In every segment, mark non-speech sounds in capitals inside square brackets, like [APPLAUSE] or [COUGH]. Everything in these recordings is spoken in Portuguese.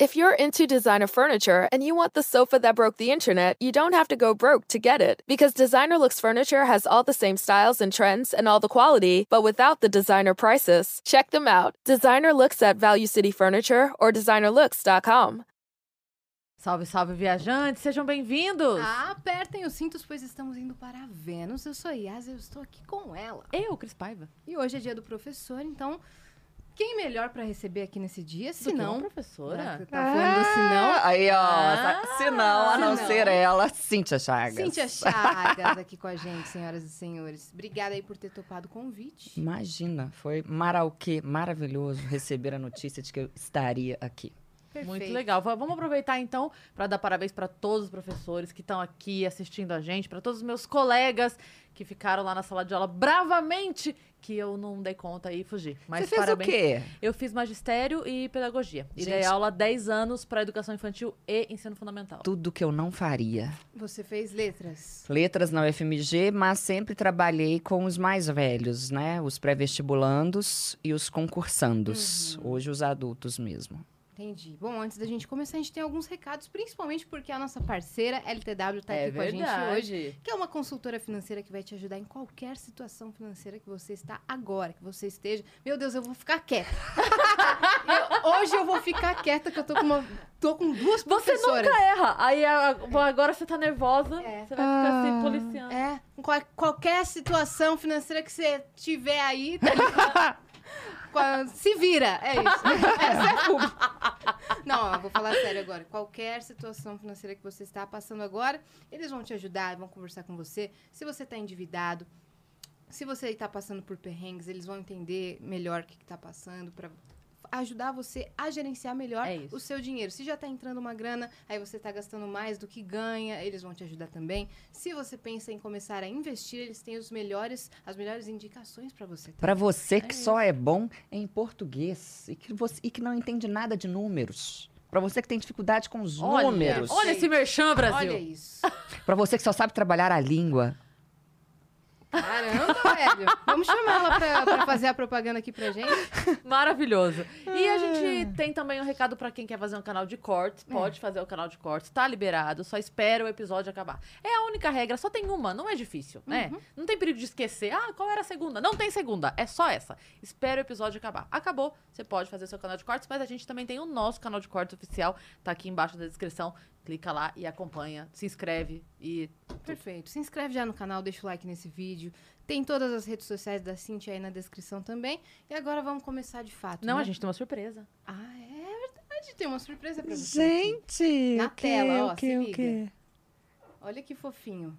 If you're into designer furniture and you want the sofa that broke the internet, you don't have to go broke to get it. Because Designer Looks Furniture has all the same styles and trends and all the quality, but without the designer prices. Check them out. Designer Looks at Value City Furniture or designerlooks.com. Salve, salve, viajantes, sejam bem-vindos! Ah, apertem os cintos, pois estamos indo para Vênus. Eu sou a Yas, eu estou aqui com ela. Eu, Cris Paiva. E hoje é dia do professor, então quem melhor para receber aqui nesse dia, se Do que não... professora? Você tá falando do senão... Aí, ó. Ah, se não, a não se ser ela, Cíntia Chagas. Cíntia Chagas aqui com a gente, senhoras e senhores. Obrigada aí por ter topado o convite. Imagina, foi maravilhoso receber a notícia de que eu estaria aqui. Perfeito. Muito legal. Va- Vamos aproveitar então para dar parabéns para todos os professores que estão aqui assistindo a gente, para todos os meus colegas que ficaram lá na sala de aula bravamente, que eu não dei conta e fugi. Mas Você fez parabéns. o quê? Eu fiz magistério e pedagogia. E dei aula há 10 anos para educação infantil e ensino fundamental. Tudo que eu não faria. Você fez letras. Letras na UFMG, mas sempre trabalhei com os mais velhos, né? Os pré-vestibulandos e os concursandos. Uhum. Hoje os adultos mesmo. Entendi. Bom, antes da gente começar, a gente tem alguns recados, principalmente porque a nossa parceira, LTW, tá é aqui com a gente verdade. hoje. que é uma consultora financeira que vai te ajudar em qualquer situação financeira que você está agora, que você esteja. Meu Deus, eu vou ficar quieta. [LAUGHS] Eu- hoje eu vou ficar quieta, que eu tô com, uma, tô com duas Você professoras. nunca erra. Aí agora você tá nervosa, É. você vai ficar se Ah. policiando. É, qual- qualquer situação financeira que você tiver aí, [LAUGHS] tá se vira, é isso. [LAUGHS] Essa é a pública. Não, vou falar sério agora. Qualquer situação financeira que você está passando agora, eles vão te ajudar, vão conversar com você. Se você está endividado, se você está passando por perrengues, eles vão entender melhor o que está passando para ajudar você a gerenciar melhor É o seu dinheiro. Se já está entrando uma grana, aí você está gastando mais do que ganha, eles vão te ajudar também. Se você pensa em começar a investir, eles têm os melhores, as melhores indicações para você. também. Pra você que É só é bom em português e que, você, e que não entende nada de números. Pra você que tem dificuldade com os Olha, números. olha esse merchan, Brasil. Olha isso. [LAUGHS] Pra você que só sabe trabalhar a língua. Caramba, velho. Vamos chamar ela pra, pra fazer a propaganda aqui pra gente. Maravilhoso. E a gente tem também um recado pra quem quer fazer um canal de cortes. É. Pode fazer o canal de cortes, tá liberado. Só espera o episódio acabar. É a única regra, só tem uma, não é difícil, né? Uhum. Não tem perigo de esquecer. Ah, qual era a segunda? Não tem segunda, é só essa. Espera o episódio acabar. Acabou, você pode fazer seu canal de cortes, mas a gente também tem o nosso canal de cortes oficial, tá aqui embaixo da descrição. Clica lá e acompanha, se inscreve e Perfeito. Se inscreve já no canal, deixa o like nesse vídeo. Tem todas as redes sociais da Cintia aí na descrição também. E agora vamos começar de fato. Não, né? a gente tem uma surpresa. Ah, é verdade. Tem uma surpresa pra você. aqui. Gente! Na o quê, tela, ó, o quê, se o liga. quê? Olha que fofinho.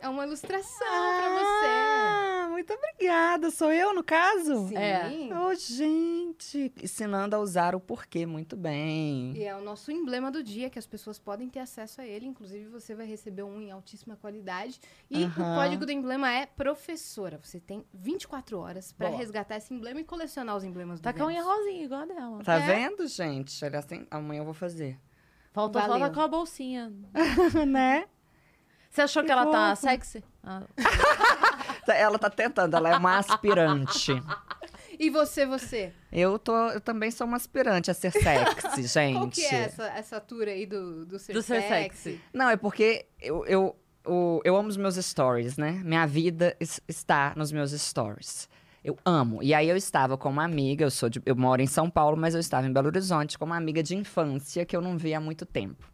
É uma ilustração pra Ah, muito obrigada. Sou eu, no caso? você. É. Sim. Ô, gente, ensinando a usar o porquê muito bem. E é o nosso emblema do dia, que as pessoas podem ter acesso a ele. Inclusive, você vai receber um em altíssima qualidade. E o código do emblema é professora. Você tem 24 horas pra Boa. resgatar esse emblema e colecionar os emblemas do Tá com a unha rosinha, igual a dela. Tá É. vendo, gente? Olha assim, amanhã eu vou fazer. Faltou só Valeu. tá com a bolsinha. [LAUGHS] né? Você achou que, Que ela tá fofo. sexy? Ah, [LAUGHS] Ela tá tentando, ela é uma aspirante. [LAUGHS] E você, você? Eu, tô, eu também sou uma aspirante a ser sexy, [LAUGHS] gente. Qual que é essa, essa tour aí do, do ser Do ser sexy? sexy. Não, é porque eu, eu, o- eu amo os meus stories, né? Minha vida es- está nos meus stories. Eu amo. E aí eu estava com uma amiga, eu sou de- eu moro em São Paulo, mas eu estava em Belo Horizonte com uma amiga de infância que eu não via há muito tempo.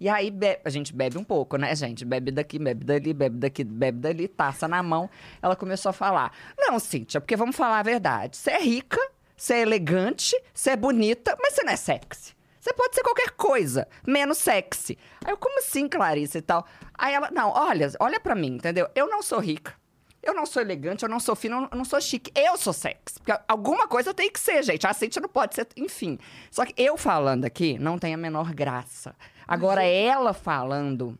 E aí a gente bebe um pouco, né, gente? Bebe daqui, bebe dali, bebe daqui, bebe dali, taça na mão. Ela começou a falar: Não, Cíntia, porque vamos falar a verdade. Você é rica, você é elegante, você é bonita, mas você não é sexy. Você pode ser qualquer coisa, menos sexy. Aí eu, como assim, Clarice e tal? Aí ela, não, olha, olha pra mim, entendeu? Eu não sou rica. Eu não sou elegante, eu não sou fina, eu não- sou chique. Eu sou sexy. Porque alguma coisa tenho que ser, gente. A Cintia não pode ser, enfim. Só que eu falando aqui não tem a menor graça. Agora, ela falando,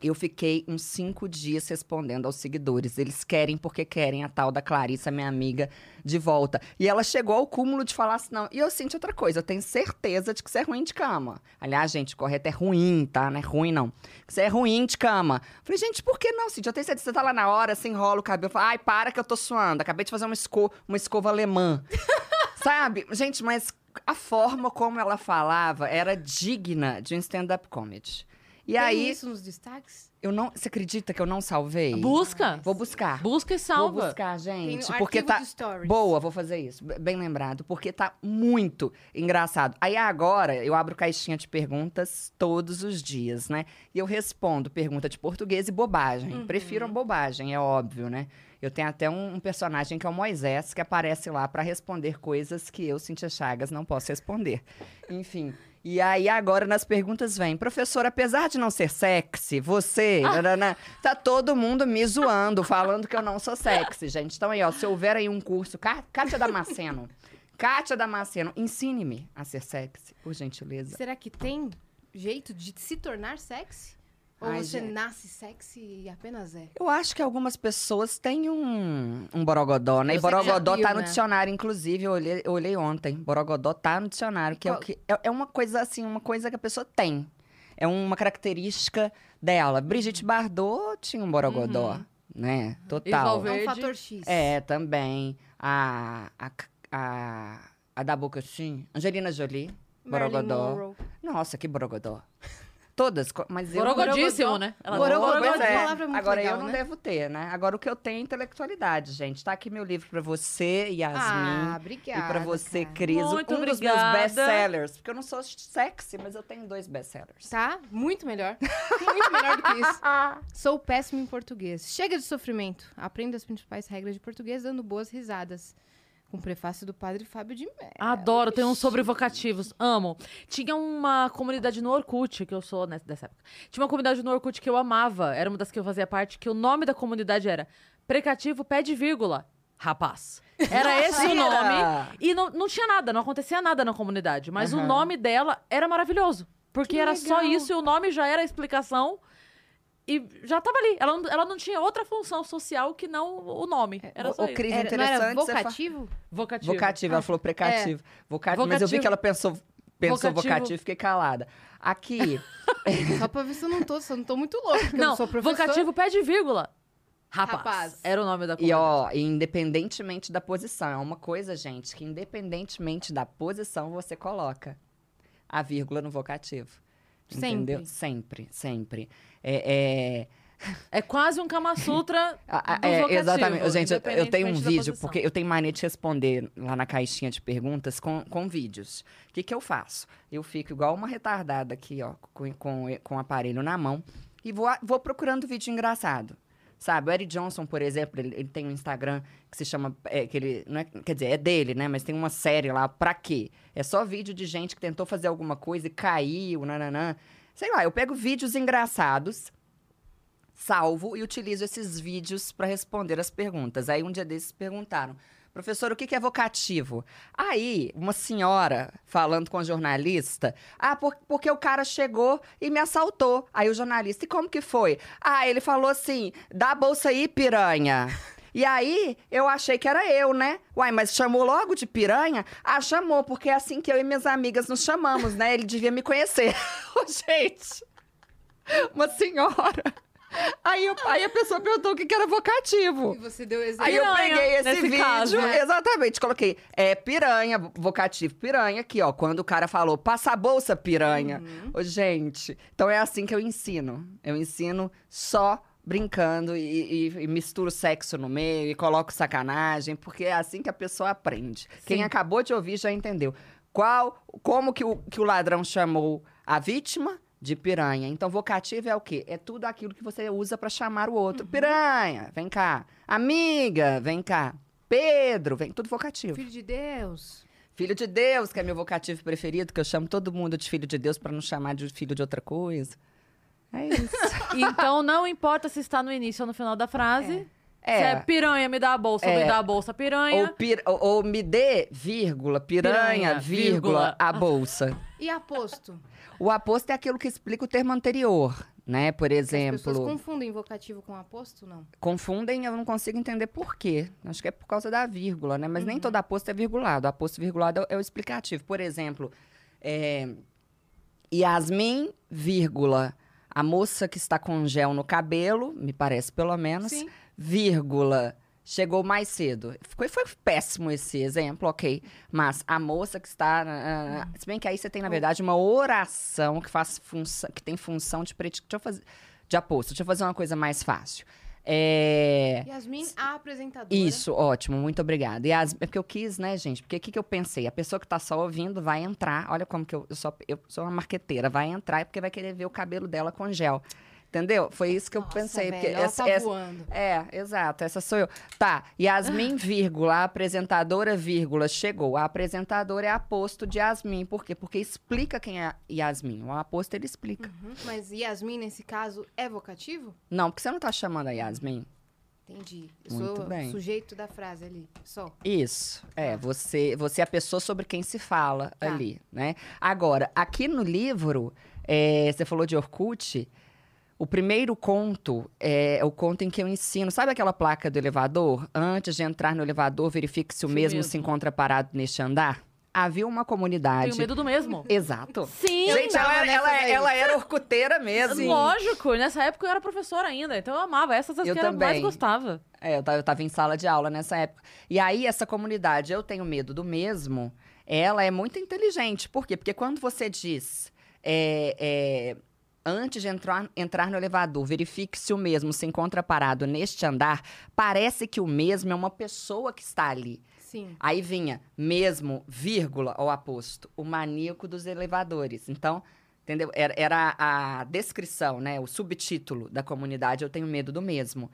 eu fiquei uns cinco dias respondendo aos seguidores. Eles querem porque querem a tal da Clarissa, minha amiga, de volta. E ela chegou ao cúmulo de falar assim, não. E eu sinto outra coisa, eu tenho certeza de que você é ruim de cama. Aliás, gente, correto é ruim, tá? Não é ruim, não. Que você é ruim de cama. Falei, gente, por que não, Cintia? Eu tenho certeza, você tá lá na hora, você enrola o cabelo. Fala, ai, para que eu tô suando. Acabei de fazer uma, esco uma escova alemã. [LAUGHS] Sabe? Gente, mas a forma como ela falava era digna de um stand-up comedy. E Tem aí, isso nos destaques? eu não. Você acredita que eu não salvei? Busca. Vou buscar. Busca e Vou salva. buscar, Tem gente. no porque tá. Boa, vou fazer isso. Bem lembrado. Porque tá muito engraçado. Aí agora eu abro caixinha de perguntas todos os dias, né? E eu respondo pergunta de português e bobagem. Uhum. Prefiro a bobagem, é óbvio, né? Eu tenho até um, um personagem que é o Moisés, que aparece lá pra responder coisas que eu, Cintia Chagas, não posso responder. Enfim. E aí, agora nas perguntas vem, professor, apesar de não ser sexy, você, nananã, tá todo mundo me zoando, falando que eu não sou sexy, gente. Então aí, ó, se houver aí um curso, Kátia Damasceno, Kátia Damasceno, ensine-me a ser sexy, por gentileza. Será que tem jeito de se tornar sexy? Ou Ai, você gente. nasce sexy e apenas é? Eu acho que algumas pessoas têm um, um borogodó, né? E Eu já borogodó viu, tá no né? dicionário, inclusive, eu olhei, eu olhei ontem. Borogodó tá no dicionário, que é o Qual- que. É, é uma coisa assim, uma coisa que a pessoa tem. É uma característica dela. Brigitte Bardot tinha um borogodó, né? Total. É um fator X. É, também. A. A, a, a da boca assim. Angelina Jolie. Marilyn Borogodó. Monroe. Nossa, que borogodó. Todas, mas eu... Borogodíssimo, né? Ela. Pois é é. palavra muito Agora legal, eu não né? devo ter, né? Agora o que eu tenho é intelectualidade, gente. Tá aqui meu livro pra você, Yasmin. Ah, obrigada. e pra você, cara. Cris. Um Muito dos meus obrigada. best-sellers. Porque eu não sou sexy, mas eu tenho dois best-sellers. Tá? Muito melhor. Muito melhor do que isso. [LAUGHS] Sou péssimo em português. Chega de sofrimento. Aprenda as principais regras de português dando boas risadas. Com prefácio do padre Fábio de Mello. Adoro, tem uns sobre vocativos. Amo. Tinha uma comunidade no Orkut, que eu sou nessa, dessa época. Tinha uma comunidade no Orkut que eu amava, era uma das que eu fazia parte, que o nome da comunidade era Precativo Pé de Vírgula. Rapaz. Era esse o Mentira! nome. E não, não tinha nada, não acontecia nada na comunidade. Mas o Aham. nome dela era maravilhoso. Porque Que era só legal. isso e o nome já era a explicação. E já tava ali. Ela, não- ela não tinha outra função social que não o nome. Era só Ô, isso. Cris, Era, não era interessante. você fa- vocativo? Vocativo. Vocativo, ela falou precativo. Vocativo. Mas eu vi Vocativo. que ela pensou, pensou Vocativo. vocativo e fiquei calada. Aqui, [LAUGHS] Só pra ver se eu não tô, se eu não tô muito louco. porque eu Não, não sou professor. vocativo pé de vírgula. Rapaz. Rapaz. Era o nome da E comunidade. ó, independentemente da posição, é uma coisa, gente, que independentemente da posição você coloca a vírgula no vocativo. Entendeu? Sempre, sempre. É, é, É quase um Kama Sutra [LAUGHS] é, exatamente. Gente, eu- eu tenho um vídeo, porque eu tenho mania de responder lá na caixinha de perguntas com, com vídeos. O que, que eu faço? Eu fico igual uma retardada aqui, ó, com, com, com o aparelho na mão e vou, vou procurando vídeo engraçado. Sabe, o Eric Johnson, por exemplo, ele, ele tem um Instagram que se chama. é, que ele, não é, quer dizer, é dele, né? Mas tem uma série lá, pra quê? É só vídeo de gente que tentou fazer alguma coisa e caiu, nananã. Sei lá, eu pego vídeos engraçados, salvo e utilizo esses vídeos para responder as perguntas. Aí um dia desses perguntaram. Professor, o que é vocativo? Aí, uma senhora falando com a jornalista, ah, por- porque o cara chegou e me assaltou. Aí o jornalista, e como que foi? Ah, ele falou assim, dá a bolsa aí, piranha. E aí, eu achei que era eu, né? Uai, mas chamou logo de piranha? Ah, chamou, porque é assim que eu e minhas amigas nos chamamos, né? Ele devia me conhecer. [LAUGHS] Ô, gente, uma senhora. Aí, eu- aí a pessoa perguntou o que que era vocativo. E você deu exemplo. Aí eu Piranha, peguei esse nesse vídeo, caso, né? exatamente, coloquei, é piranha, vocativo piranha, aqui, ó, quando o cara falou, passa a bolsa, piranha. Uhum. Ô, gente, então é assim que eu ensino. Eu ensino só brincando e, e- e misturo sexo no meio e coloco sacanagem, porque é assim que a pessoa aprende. Quem acabou de ouvir já entendeu. Qual, como que o, que o ladrão chamou a vítima? De piranha. Então, vocativo é o quê? É tudo aquilo que você usa pra chamar o outro. Uhum. Piranha, vem cá. Amiga, vem cá. Pedro, vem. Tudo vocativo. Filho de Deus. Filho de Deus, que é meu vocativo preferido, que eu chamo todo mundo de filho de Deus pra não chamar de filho de outra coisa. É isso. [LAUGHS] Então não importa se está no início ou no final da frase. Se é É. piranha, me dá a bolsa, É. me dá a bolsa, piranha. Ou, pir- ou- ou me dê, vírgula, piranha, Piranha, vírgula, vírgula. a bolsa. E aposto? O aposto é aquilo que explica o termo anterior, né? Por As pessoas exemplo, confundem vocativo com aposto, não? confundem, eu não consigo entender por quê. Acho que é por causa da vírgula, né? Mas Uhum. nem todo aposto é virgulado. Aposto virgulado é o- é o explicativo. Por exemplo, é, Yasmin, vírgula, a moça que está com gel no cabelo, me parece pelo menos, Sim. vírgula, chegou mais cedo. Foi, foi péssimo esse exemplo, ok. Mas a moça que está. ah, se bem que aí você tem, na verdade, uma oração que, faz função, que tem função de predicar. Deixa eu fazer. De aposto. Deixa eu fazer uma coisa mais fácil. É. Yasmin, a apresentadora. Isso, ótimo, muito obrigada. E as, é porque eu quis, né, gente? Porque o que, que eu pensei? A pessoa que tá só ouvindo vai entrar. Olha como que eu, eu, sou, eu sou uma marqueteira. Vai entrar porque vai querer ver o cabelo dela com gel. Entendeu? Foi isso que eu Nossa, pensei. velho, porque ela essa, tá essa- voando. é, exato, essa sou eu. Tá, Yasmin, vírgula, a apresentadora, vírgula, chegou. A apresentadora é aposto de Yasmin. Por quê? Porque explica quem é Yasmin. O aposto, ele explica. Uhum, Mas Yasmin, nesse caso, é vocativo? Não, porque você não tá chamando a Yasmin. Entendi. Eu Muito sou bem. sujeito da frase ali, só. Isso, é, Tá. você, você é a pessoa sobre quem se fala Tá. ali, né? Agora, aqui no livro, é, você falou de Orkut, o primeiro conto é o conto em que eu ensino, sabe aquela placa do elevador? Antes de entrar no elevador, verifique se o Sim mesmo, mesmo. se encontra parado neste andar. Havia uma comunidade... Tenho medo do mesmo. Exato. Sim, Gente, ela, era- ela, ela era orcuteira mesmo. Lógico, e nessa época eu era professora ainda, então eu amava. Essas as Eu que eu mais gostava. É, eu tava, eu tava em sala de aula nessa época. E aí, essa comunidade, eu tenho medo do mesmo, ela é muito inteligente. Por quê? Porque quando você diz. é, é, Antes de entrar, entrar no elevador, verifique se o mesmo se encontra parado neste andar. Parece que o mesmo é uma pessoa que está ali. Sim. Aí vinha mesmo, vírgula, ao aposto, o maníaco dos elevadores. Então, entendeu? Era, era a descrição, né? O subtítulo da comunidade, eu tenho medo do mesmo.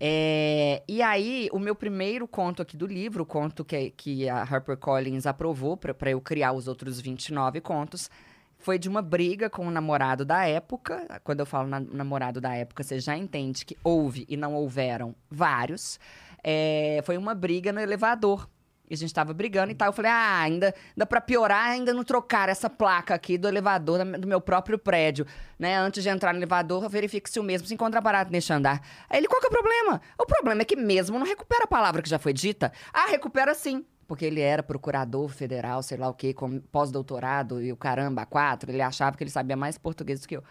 É, e aí, o meu primeiro conto aqui do livro, o conto que, que a HarperCollins aprovou para eu criar os outros 29 contos, foi de uma briga com o namorado da época. Quando eu falo na- namorado da época, você já entende que houve e não houveram vários. É, foi uma briga no elevador. E a gente tava brigando e tal. Eu falei, ah, ainda, ainda pra piorar, ainda não trocar essa placa aqui do elevador do meu próprio prédio. Né? Antes de entrar no elevador, verifique se o mesmo se encontra parado neste andar. Aí ele, qual que é o problema? O problema é que mesmo não recupera a palavra que já foi dita. Ah, recupera sim. Porque ele era procurador federal, sei lá o quê, com pós-doutorado e o caramba, quatro. Ele achava que ele sabia mais português do que eu.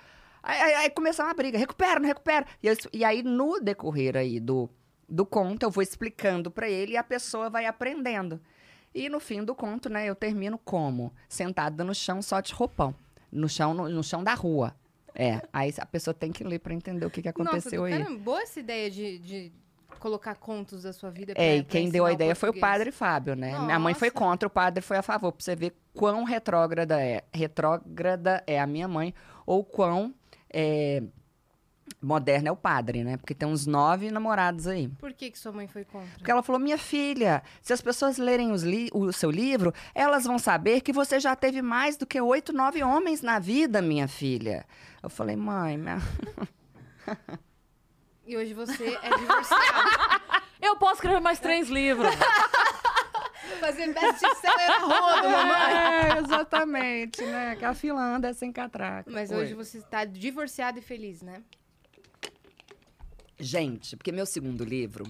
Aí, aí, aí começou uma briga, recupera, não recupera. E, eu- e aí, no decorrer aí do, do conto, eu vou explicando pra ele e a pessoa vai aprendendo. E no fim do conto, né, eu termino como? Sentada no chão só de roupão. No chão, no, no chão da rua. É, aí a pessoa tem que ler pra entender o que, que aconteceu Nossa, aí. caramba, boa essa ideia de, de colocar contos da sua vida. É, e pra- pra quem deu a ideia foi o português. padre Fábio, né? Minha mãe foi Nossa. contra, o padre foi a favor, pra você ver quão retrógrada é. Retrógrada é a minha mãe, ou quão é, moderna é o padre, né? Porque tem uns nove namorados aí. Por que, que sua mãe foi contra? Porque ela falou, minha filha, se as pessoas lerem li- o seu livro, elas vão saber que você já teve mais do que oito, nove homens na vida, minha filha. Eu falei, mãe, minha... [LAUGHS] E hoje você é divorciado. [LAUGHS] Eu posso escrever mais três livros. [LAUGHS] Fazer best-seller a rodo, mamãe. É, [LAUGHS] exatamente, né? Que a fila anda sem catraca. Mas Oi. hoje você está divorciado e feliz, né? Gente, porque meu segundo livro,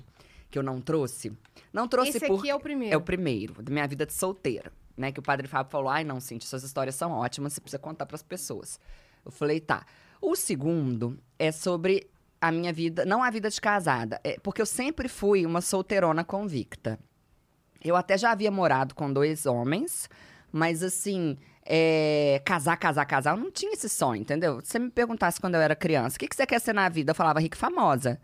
que eu não trouxe, não trouxe Esse por... aqui é o primeiro. É o primeiro, da minha vida de solteira, né? Que o padre Fábio falou, ai não, Cintia, suas histórias são ótimas, você precisa contar pras pessoas. Eu falei, tá. O segundo é sobre a minha vida, não a vida de casada, é porque eu sempre fui uma solteirona convicta. Eu até já havia morado com dois homens, mas assim, é, casar, casar, casar, eu não tinha esse sonho, entendeu? Se você me perguntasse quando eu era criança, o que, que você quer ser na vida? Eu falava rica e famosa.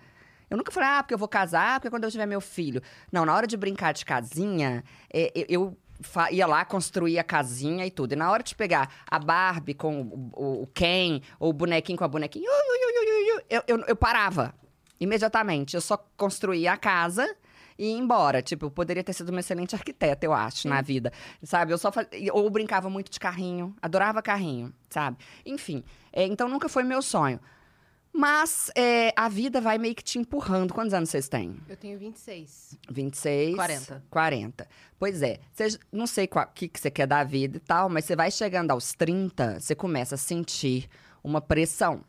Eu nunca falei, ah, porque eu vou casar, porque quando eu tiver meu filho. Não, na hora de brincar de casinha, é, eu, eu ia lá construir a casinha e tudo. E na hora de pegar a Barbie com o, o- Ken, ou o bonequinho com a bonequinha, ui, ui, ui, ui, ui, eu, eu, eu parava imediatamente. Eu só construía a casa e ia embora. Tipo, eu poderia ter sido uma excelente arquiteta, eu acho, na vida. Sabe? Eu só fazia... Ou brincava muito de carrinho. Adorava carrinho, sabe? Enfim. é, então nunca foi meu sonho. Mas é, a vida vai meio que te empurrando. Quantos anos vocês têm? Eu tenho 26. 26? 40. 40. Pois é. Cê- não sei o que, que você quer da vida e tal, mas você vai chegando aos 30, você começa a sentir uma pressão.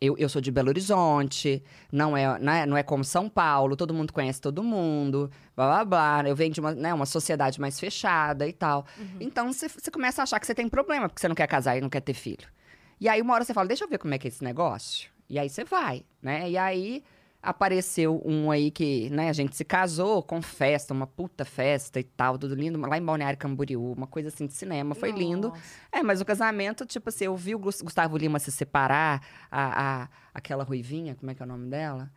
Eu, eu sou de Belo Horizonte, não é, não, é, não é como São Paulo, todo mundo conhece todo mundo, blá blá blá. Eu venho de uma, né, uma sociedade mais fechada e tal. Então você você começa a achar que você tem problema, porque você não quer casar e não quer ter filho. E aí uma hora você fala, deixa eu ver como é que é esse negócio. E aí você vai, né? E aí apareceu um aí que, né, a gente se casou com festa, uma puta festa e tal, tudo lindo, lá em Balneário Camboriú, uma coisa assim de cinema, foi lindo. Nossa. É, mas o casamento, tipo assim, eu vi o Gus- Gustavo Lima se separar, a, a- aquela ruivinha, como é que é o nome dela?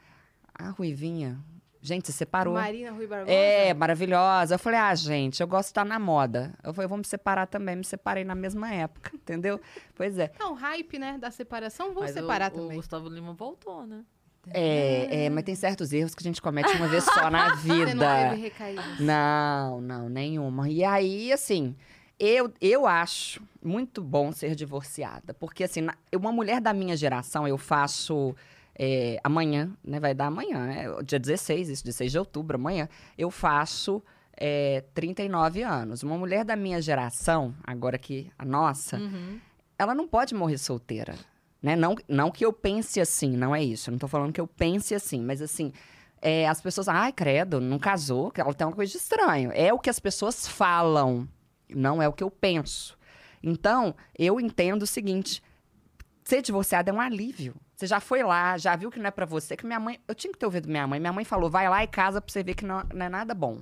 A ruivinha. Gente, se separou. Marina Rui Barbosa. É, maravilhosa. Eu falei, ah, gente, eu gosto de estar na moda. Eu falei, vou me separar também. Me separei na mesma época, [LAUGHS] entendeu? Pois é. Não, o hype, né, da separação, vou Mas separar o, o também. Gustavo Lima voltou, né? É, é, mas tem certos erros que a gente comete uma vez só na [LAUGHS] Você não vida. teve recaídas. Não, não, nenhuma. E aí, assim, eu, eu acho muito bom ser divorciada. Porque, assim, uma mulher da minha geração, eu faço. É, amanhã, né? Vai dar amanhã, o Dia 16, isso, 16 de outubro, amanhã. Eu faço é, 39 anos. Uma mulher da minha geração, agora que a nossa, Uhum. ela não pode morrer solteira. Né? Não, não que eu pense assim, não é isso. Eu não tô falando que eu pense assim, mas assim, é, as pessoas, ai, credo, não casou, que ela tem uma coisa de estranho. É o que as pessoas falam, não é o que eu penso. Então, eu entendo o seguinte: ser divorciada é um alívio. Você já foi lá, já viu que não é pra você, que minha mãe. Eu tinha que ter ouvido minha mãe. Minha mãe falou: vai lá e casa pra você ver que não, não é nada bom.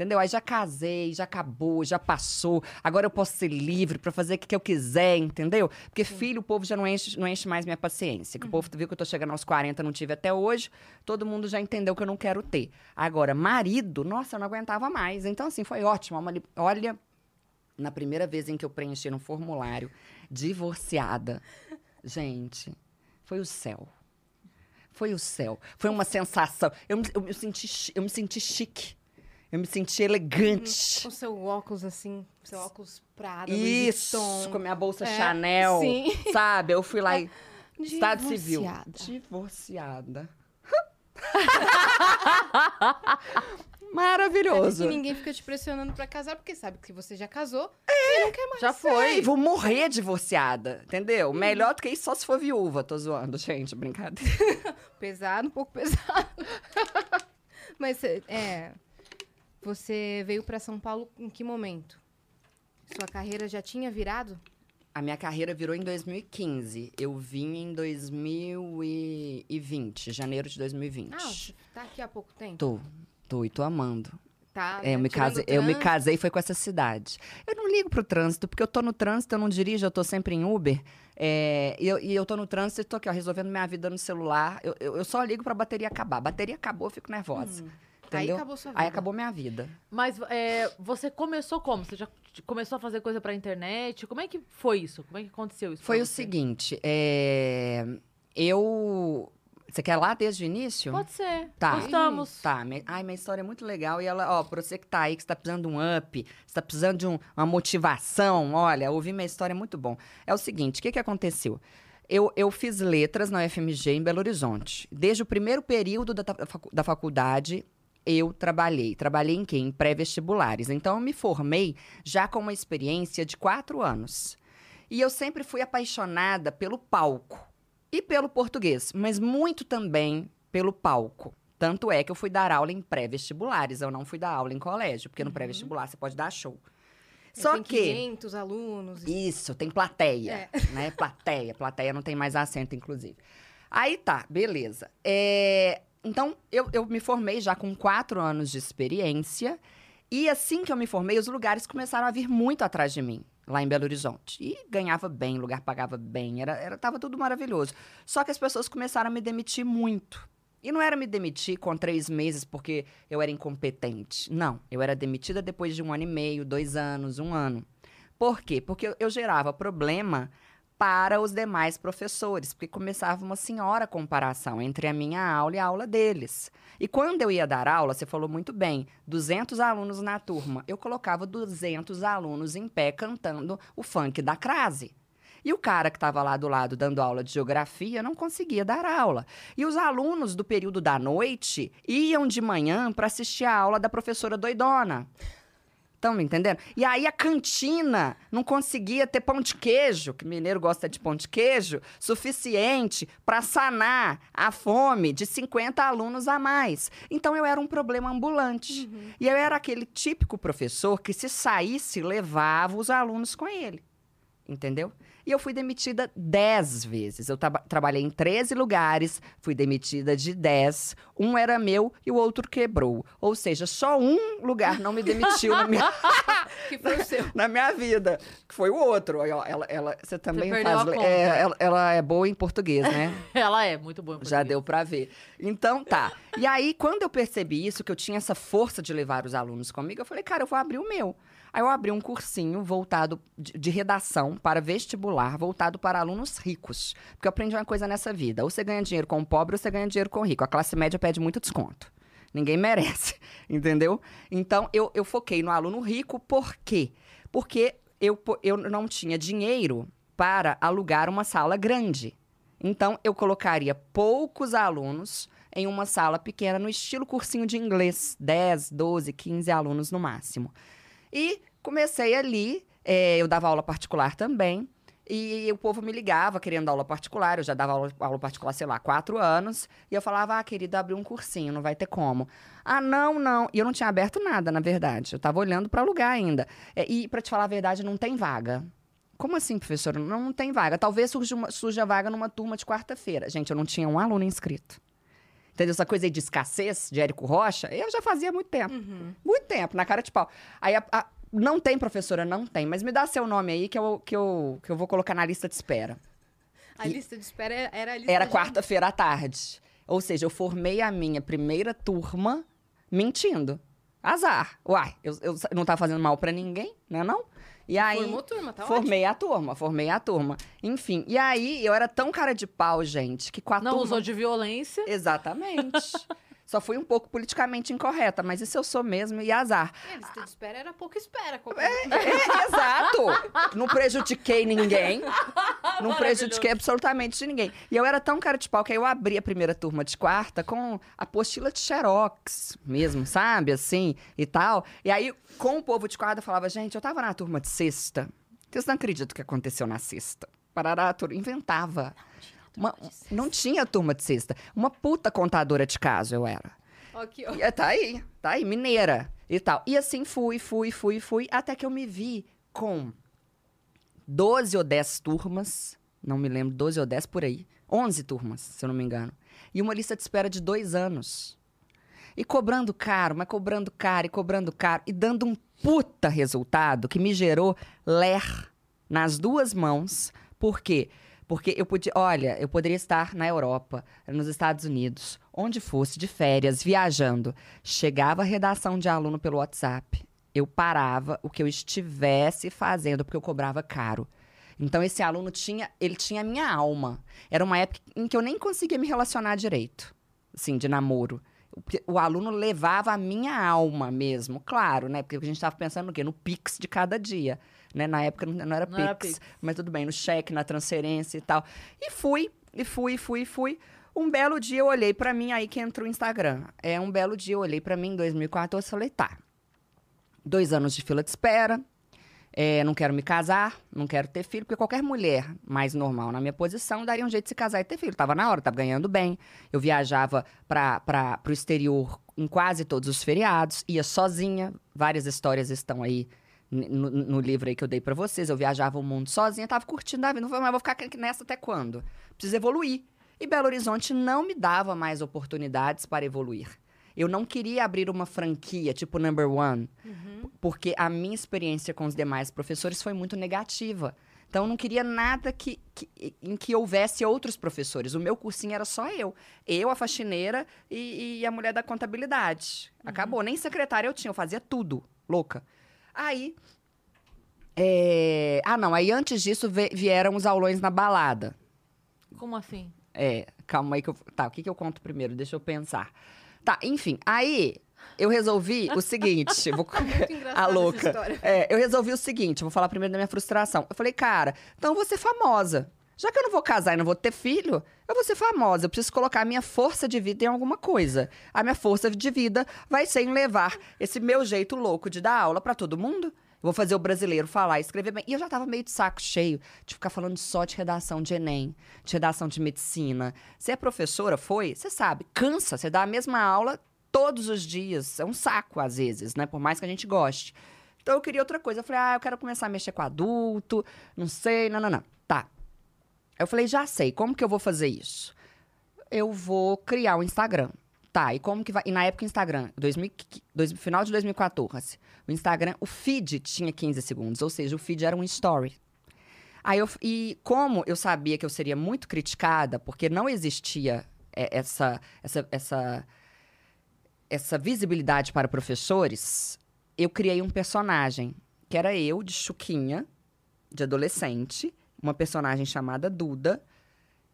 Entendeu? Aí já casei, já acabou, já passou. Agora eu posso ser livre pra fazer o que eu quiser, entendeu? Porque filho, o povo já não enche, não enche mais minha paciência. Que o povo viu que eu tô chegando aos 40, não tive até hoje. Todo mundo já entendeu que eu não quero ter. Agora, marido, nossa, eu não aguentava mais. Então, assim, foi ótimo. Olha, na primeira vez em que eu preenchi um formulário divorciada, gente, foi o céu. Foi o céu. Foi uma sensação. Eu, me- eu me senti, eu me senti chique. Eu me senti elegante. Com seu óculos, assim, seu óculos Prada, Isso, Vuitton. com a minha bolsa É, Chanel. sim. Sabe? Eu fui lá e. [LAUGHS] Estado civil. Divorciada. [LAUGHS] Maravilhoso. que ninguém fica te pressionando pra casar, porque sabe que você já casou e não quer mais. Já foi. vou morrer divorciada, entendeu? Uhum. Melhor do que isso só se for viúva. Tô zoando, gente, brincadeira. [LAUGHS] Pesado, um pouco pesado. [LAUGHS] Mas, é... Você veio pra São Paulo em que momento? Sua carreira já tinha virado? A minha carreira virou em 2015. Eu vim em 2020, janeiro de 2020. Ah, tá aqui há pouco tempo? Tô, tô e tô amando. Tá, É, eu né? me, Tirando casei, eu me casei foi com essa cidade. Eu não ligo pro trânsito, porque eu tô no trânsito, eu não dirijo, eu tô sempre em Uber. é, e, eu, e eu tô no trânsito e tô aqui, ó, resolvendo minha vida no celular. Eu, eu, eu só ligo pra bateria acabar. bateria acabou, eu fico nervosa. Aí Entendeu? acabou sua vida. Aí acabou minha vida. Mas é, você começou como? Você já começou a fazer coisa pra internet? Como é que foi isso? Como é que aconteceu isso? Foi o seguinte, é, eu... Você quer lá desde o início? Pode ser. Tá. Gostamos. Tá, ai, minha história é muito legal. E ela, ó, pra você que tá aí, que você tá precisando de um up, você tá precisando de um- uma motivação, olha, ouvir minha história é muito bom. É o seguinte, o que que aconteceu? Eu, eu fiz letras na UFMG em Belo Horizonte. Desde o primeiro período da, da faculdade, eu trabalhei. Trabalhei em quê? Em pré-vestibulares. Então, eu me formei já com uma experiência de quatro anos. E eu sempre fui apaixonada pelo palco e pelo português, mas muito também pelo palco. Tanto é que eu fui dar aula em pré-vestibulares, eu não fui dar aula em colégio, porque no pré-vestibular você pode dar show. Só Tem que 500 alunos. e- isso, tem plateia, [LAUGHS] né? Plateia, plateia não tem mais assento, inclusive. Aí tá, beleza. É, então, eu, eu me formei já com quatro anos de experiência. E assim que eu me formei, os lugares começaram a vir muito atrás de mim, lá em Belo Horizonte. E ganhava bem, o lugar pagava bem, era, era, tava tudo maravilhoso. Só que as pessoas começaram a me demitir muito. E não era me demitir com três meses porque eu era incompetente. Não, eu era demitida depois de um ano e meio, dois anos, um ano. Por quê? Porque eu, eu gerava problema para os demais professores, porque começava uma senhora comparação entre a minha aula e a aula deles. E quando eu ia dar aula, você falou muito bem, 200 alunos na turma, eu colocava 200 alunos em pé cantando o funk da crase. E o cara que estava lá do lado dando aula de geografia não conseguia dar aula. E os alunos do período da noite iam de manhã para assistir a aula da professora doidona. Estão me entendendo? E aí a cantina não conseguia ter pão de queijo, que mineiro gosta de pão de queijo, suficiente para sanar a fome de 50 alunos a mais. Então eu era um problema ambulante. E eu era aquele típico professor que se saísse levava os alunos com ele. Entendeu? E eu fui demitida 10 vezes. Eu traba- trabalhei em 13 lugares, fui demitida de 10. Um era meu e o outro quebrou. Ou seja, só um lugar não me demitiu na minha, [LAUGHS] Que foi o [LAUGHS] seu. na minha vida, que foi o outro. Ó, Ela, ela, você também perdeu faz. é, ela, ela é boa em português, né? [LAUGHS] Ela é muito boa em Já português. deu pra ver. Então, tá. E aí, quando eu percebi isso, que eu tinha essa força de levar os alunos comigo, eu falei, cara, eu vou abrir o meu. Aí eu abri um cursinho voltado de, de redação para vestibular, voltado para alunos ricos. Porque eu aprendi uma coisa nessa vida: ou você ganha dinheiro com o pobre, ou você ganha dinheiro com o rico. A classe média pede muito desconto. Ninguém [LAUGHS] merece, entendeu? Então, eu, eu foquei no aluno rico, por quê? Porque eu, eu não tinha dinheiro para alugar uma sala grande. Então, eu colocaria poucos alunos em uma sala pequena, no estilo cursinho de inglês, 10, 12, 15 alunos no máximo. E comecei ali, eh, eu dava aula particular também, e o povo me ligava querendo aula particular, eu já dava aula, aula particular, sei lá, quatro anos, e eu falava, ah, querida, abri um cursinho, não vai ter como. Ah, não, não. E eu não tinha aberto nada, na verdade, eu tava olhando para alugar ainda. Eh, e, para te falar a verdade, não tem vaga. Como assim, professora? Não, não tem vaga. Talvez surja, uma, surja vaga numa turma de quarta-feira. Gente, eu não tinha um aluno inscrito. Entendeu? Essa coisa aí de escassez, de Érico Rocha, eu já fazia há muito tempo. Muito tempo, na cara de pau. Aí, a- a- não tem, professora? Não tem. Mas me dá seu nome aí que eu, que eu, que eu vou colocar na lista de espera. A E- lista de espera era- era a lista Era de- quarta-feira à tarde. Ou seja, eu formei a minha primeira turma mentindo. Azar. Uai, eu, eu não tava fazendo mal pra ninguém, né não? E aí... Formou turma, tá Formei a turma, formei a turma. Enfim, e aí eu era tão cara de pau, gente, que com a Não turma... usou de violência. Exatamente. [LAUGHS] Só fui um pouco politicamente incorreta, mas isso eu sou mesmo e azar. ótima. É, de espera era pouca espera. como- É, [LAUGHS] exato! Não prejudiquei ninguém. Não prejudiquei absolutamente ninguém. E eu era tão cara de pau que aí eu abri a primeira turma de quarta com a apostila de Xerox mesmo, sabe? Assim, e tal. E aí, com o povo de quarta, eu falava, gente, eu tava na turma de sexta. Vocês não acreditam o que aconteceu na sexta. Parará, inventava. Uma- não tinha turma de sexta. Uma puta contadora de caso eu era. Aqui, ó. E, tá aí, tá aí, mineira e tal. E assim fui, fui, fui, fui, até que eu me vi com 12 ou 10 turmas, não me lembro, 12 ou 10 por aí, 11 turmas, se eu não me engano. E uma lista de espera de dois anos. E cobrando caro, mas cobrando caro, e cobrando caro, e dando um puta resultado que me gerou ler nas duas mãos. Por quê? Porque eu podia, olha, eu poderia estar na Europa, nos Estados Unidos, onde fosse, de férias, viajando. Chegava a redação de aluno pelo WhatsApp. Eu parava o que eu estivesse fazendo, porque eu cobrava caro. Então esse aluno tinha, ele tinha a minha alma. Era uma época em que eu nem conseguia me relacionar direito, assim, de namoro. O, o aluno levava a minha alma mesmo, claro, né? Porque a gente estava pensando no quê? No Pix de cada dia. Né? Na época não, não era, Não Pix, era Pix. mas tudo bem, no cheque, na transferência e tal. E fui, e fui, fui, fui. Um belo dia eu olhei pra mim, aí que entrou o Instagram. É um belo dia eu olhei pra mim em 2014 e falei, tá. Dois anos de fila de espera, é, não quero me casar, não quero ter filho, porque qualquer mulher mais normal na minha posição daria um jeito de se casar e ter filho. Tava na hora, tava ganhando bem. Eu viajava para o exterior em quase todos os feriados, ia sozinha. Várias histórias estão aí no, no livro aí que eu dei para vocês. Eu viajava o mundo sozinha, tava curtindo a vida. Não falei, mas vou ficar nessa até quando? Preciso evoluir. E Belo Horizonte não me dava mais oportunidades para evoluir. Eu não queria abrir uma franquia, tipo number one, porque a minha experiência com os demais professores foi muito negativa. Então, eu não queria nada que, que- em que houvesse outros professores. O meu cursinho era só eu. Eu, a faxineira e, e a mulher da contabilidade. Acabou. Nem secretária eu tinha, eu fazia tudo. Louca. Aí. é, Ah, não. Aí antes disso vieram os aulões na balada. Como assim? É, calma aí que eu. Tá, o que, que eu conto primeiro? Deixa eu pensar. Tá, enfim, aí eu resolvi o seguinte. [LAUGHS] Vou... [LAUGHS] A louca. É, eu resolvi o seguinte, vou falar primeiro da minha frustração. Eu falei, cara, então eu vou ser famosa. Já que eu não vou casar e não vou ter filho, eu vou ser famosa. Eu preciso colocar a minha força de vida em alguma coisa. A minha força de vida vai ser em levar esse meu jeito louco de dar aula pra todo mundo. Vou fazer o brasileiro falar e escrever bem. E eu já tava meio de saco cheio de ficar falando só de redação de Enem, de redação de medicina. Você é professora, foi? Você sabe, cansa. Você dá a mesma aula todos os dias. É um saco, às vezes, né? Por mais que a gente goste. Então eu queria outra coisa. Eu falei, ah, eu quero começar a mexer com adulto, não sei, não, não, não. Eu falei, já sei, como que eu vou fazer isso? Eu vou criar um Instagram. Tá, e como que vai. E na época o Instagram, 2000, dois- final de 2014, o Instagram, o feed tinha 15 segundos, ou seja, o feed era um story. Aí eu, e como eu sabia que eu seria muito criticada, porque não existia é, essa, essa, essa, essa visibilidade para professores, eu criei um personagem, que era eu, de Chuquinha, de adolescente, uma personagem chamada Duda.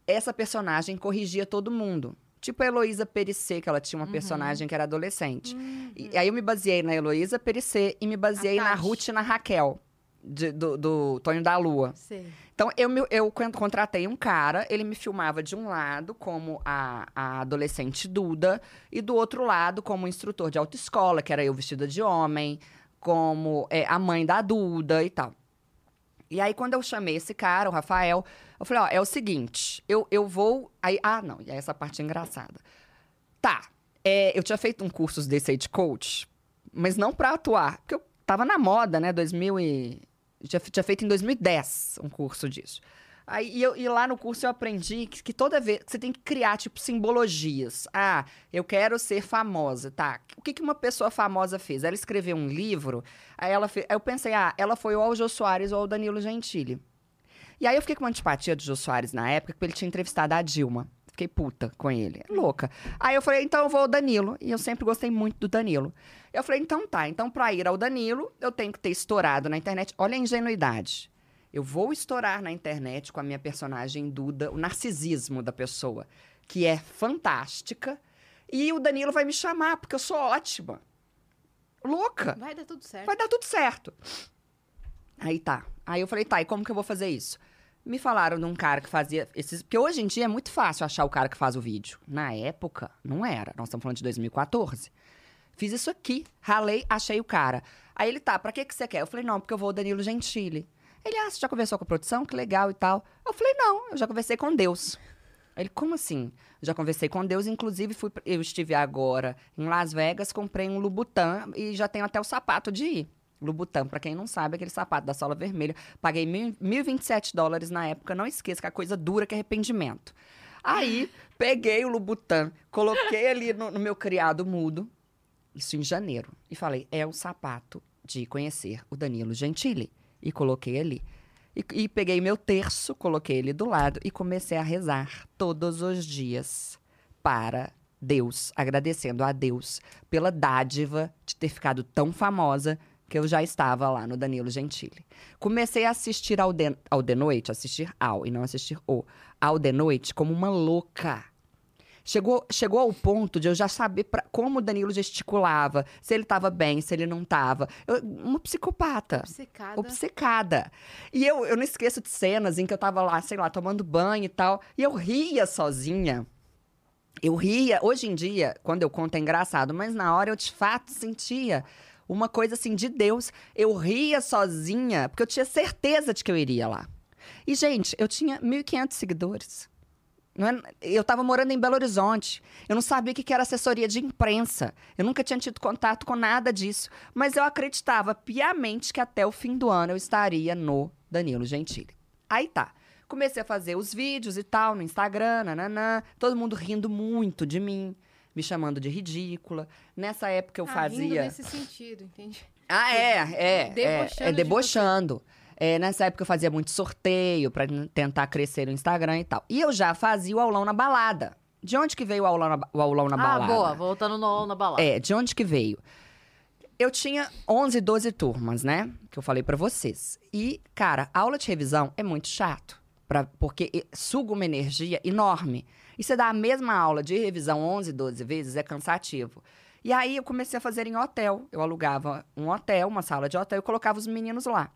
Essa personagem corrigia todo mundo. Tipo a Heloísa Perissé, que ela tinha uma personagem que era adolescente. E aí eu me baseei na Heloísa Perissé e me baseei na. Ruth e na Raquel, de- do, do Tonho da Lua. Sei. Então, eu, eu con- contratei um cara, ele me filmava de um lado como a, a adolescente Duda, e do outro lado como instrutor de autoescola, que era eu vestida de homem, como é, a mãe da Duda e tal. E aí, quando eu chamei esse cara, o Rafael, eu falei, ó, é o seguinte, eu, eu vou... Aí, ah, não, e essa parte é engraçada. Tá, é, eu tinha feito um curso desse aí de coach, mas não pra atuar, porque eu tava na moda, né, 2000 e... Tinha, tinha feito em 2010 um curso disso. Aí, e, eu- e lá no curso eu aprendi que, que toda vez que você tem que criar, tipo, simbologias. Ah, eu quero ser famosa, tá? O que, que uma pessoa famosa fez? Ela escreveu um livro, aí ela fez, aí eu pensei, ah, ela foi ou ao Jô Soares ou ao Danilo Gentili. E aí eu fiquei com uma antipatia do Jô Soares na época, porque ele tinha entrevistado a Dilma. Fiquei puta com ele. Louca. Aí eu falei, então eu vou ao Danilo. E eu sempre gostei muito do Danilo. Eu falei, então tá. Então pra ir ao Danilo, eu tenho que ter estourado na internet. Olha a ingenuidade. Eu vou estourar na internet com a minha personagem Duda, o narcisismo da pessoa, que é fantástica. E o Danilo vai me chamar, porque eu sou ótima. Louca. Vai dar tudo certo. Vai dar tudo certo. Aí tá. Aí eu falei, tá, e como que eu vou fazer isso? Me falaram de um cara que fazia esses. Porque hoje em dia é muito fácil achar o cara que faz o vídeo. Na época, não era. Nós estamos falando de 2014. Fiz isso aqui, ralei, achei o cara. Aí ele, tá, pra que, que você quer? Eu falei, não, porque eu vou ao Danilo Gentili. Ele, ah, você já conversou com a produção? Que legal e tal. Eu falei, não, eu já conversei com Deus. Ele, como assim? Já conversei com Deus, inclusive fui, eu estive agora em Las Vegas, comprei um Lubutan e já tenho até o sapato de ir. Lubutan, pra quem não sabe, aquele sapato da sola vermelha. Paguei mil- 1.027 dólares na época, não esqueça que a coisa dura que é arrependimento. Aí, peguei o Lubutan, coloquei ali no, no meu criado mudo, isso em janeiro, e falei, é o sapato de conhecer o Danilo Gentili. E coloquei ali. E, e peguei meu terço, coloquei ele do lado e comecei a rezar todos os dias para Deus, agradecendo a Deus pela dádiva de ter ficado tão famosa que eu já estava lá no Danilo Gentili. Comecei a assistir ao de, ao de noite, assistir ao e não assistir o, ao de noite como uma louca. Chegou, chegou ao ponto de eu já saber pra- como o Danilo gesticulava, se ele estava bem, se ele não estava. Uma psicopata Obcecada. obcecada. E eu, eu não esqueço de cenas em que eu tava lá, sei lá, tomando banho e tal, e eu ria sozinha. Eu ria. Hoje em dia, quando eu conto é engraçado, mas na hora eu de fato sentia uma coisa assim de Deus. Eu ria sozinha, porque eu tinha certeza de que eu iria lá. E, gente, eu tinha 1.500 seguidores. É- eu estava morando em Belo Horizonte. Eu não sabia o que era assessoria de imprensa. Eu nunca tinha tido contato com nada disso. Mas eu acreditava piamente que até o fim do ano eu estaria no Danilo Gentili. Aí tá. Comecei a fazer os vídeos e tal no Instagram, nananã. Todo mundo rindo muito de mim, me chamando de ridícula. Nessa época eu Ah, rindo fazia. nesse sentido, entende? Ah, é, é. Debochando é, é de debochando. É, nessa época eu fazia muito sorteio pra n- tentar crescer no Instagram e tal. E eu já fazia o aulão na balada. De onde que veio o aulão na, o aulão na ah, balada? boa. Voltando no, na balada. É, de onde que veio? Eu tinha 11, 12 turmas, né? Que eu falei pra vocês. E, cara, aula de revisão é muito chato. Pra, porque suga uma energia enorme. E você dá a mesma aula de revisão 11, 12 vezes, é cansativo. E aí eu comecei a fazer em hotel. Eu alugava um hotel, uma sala de hotel, e colocava os meninos lá.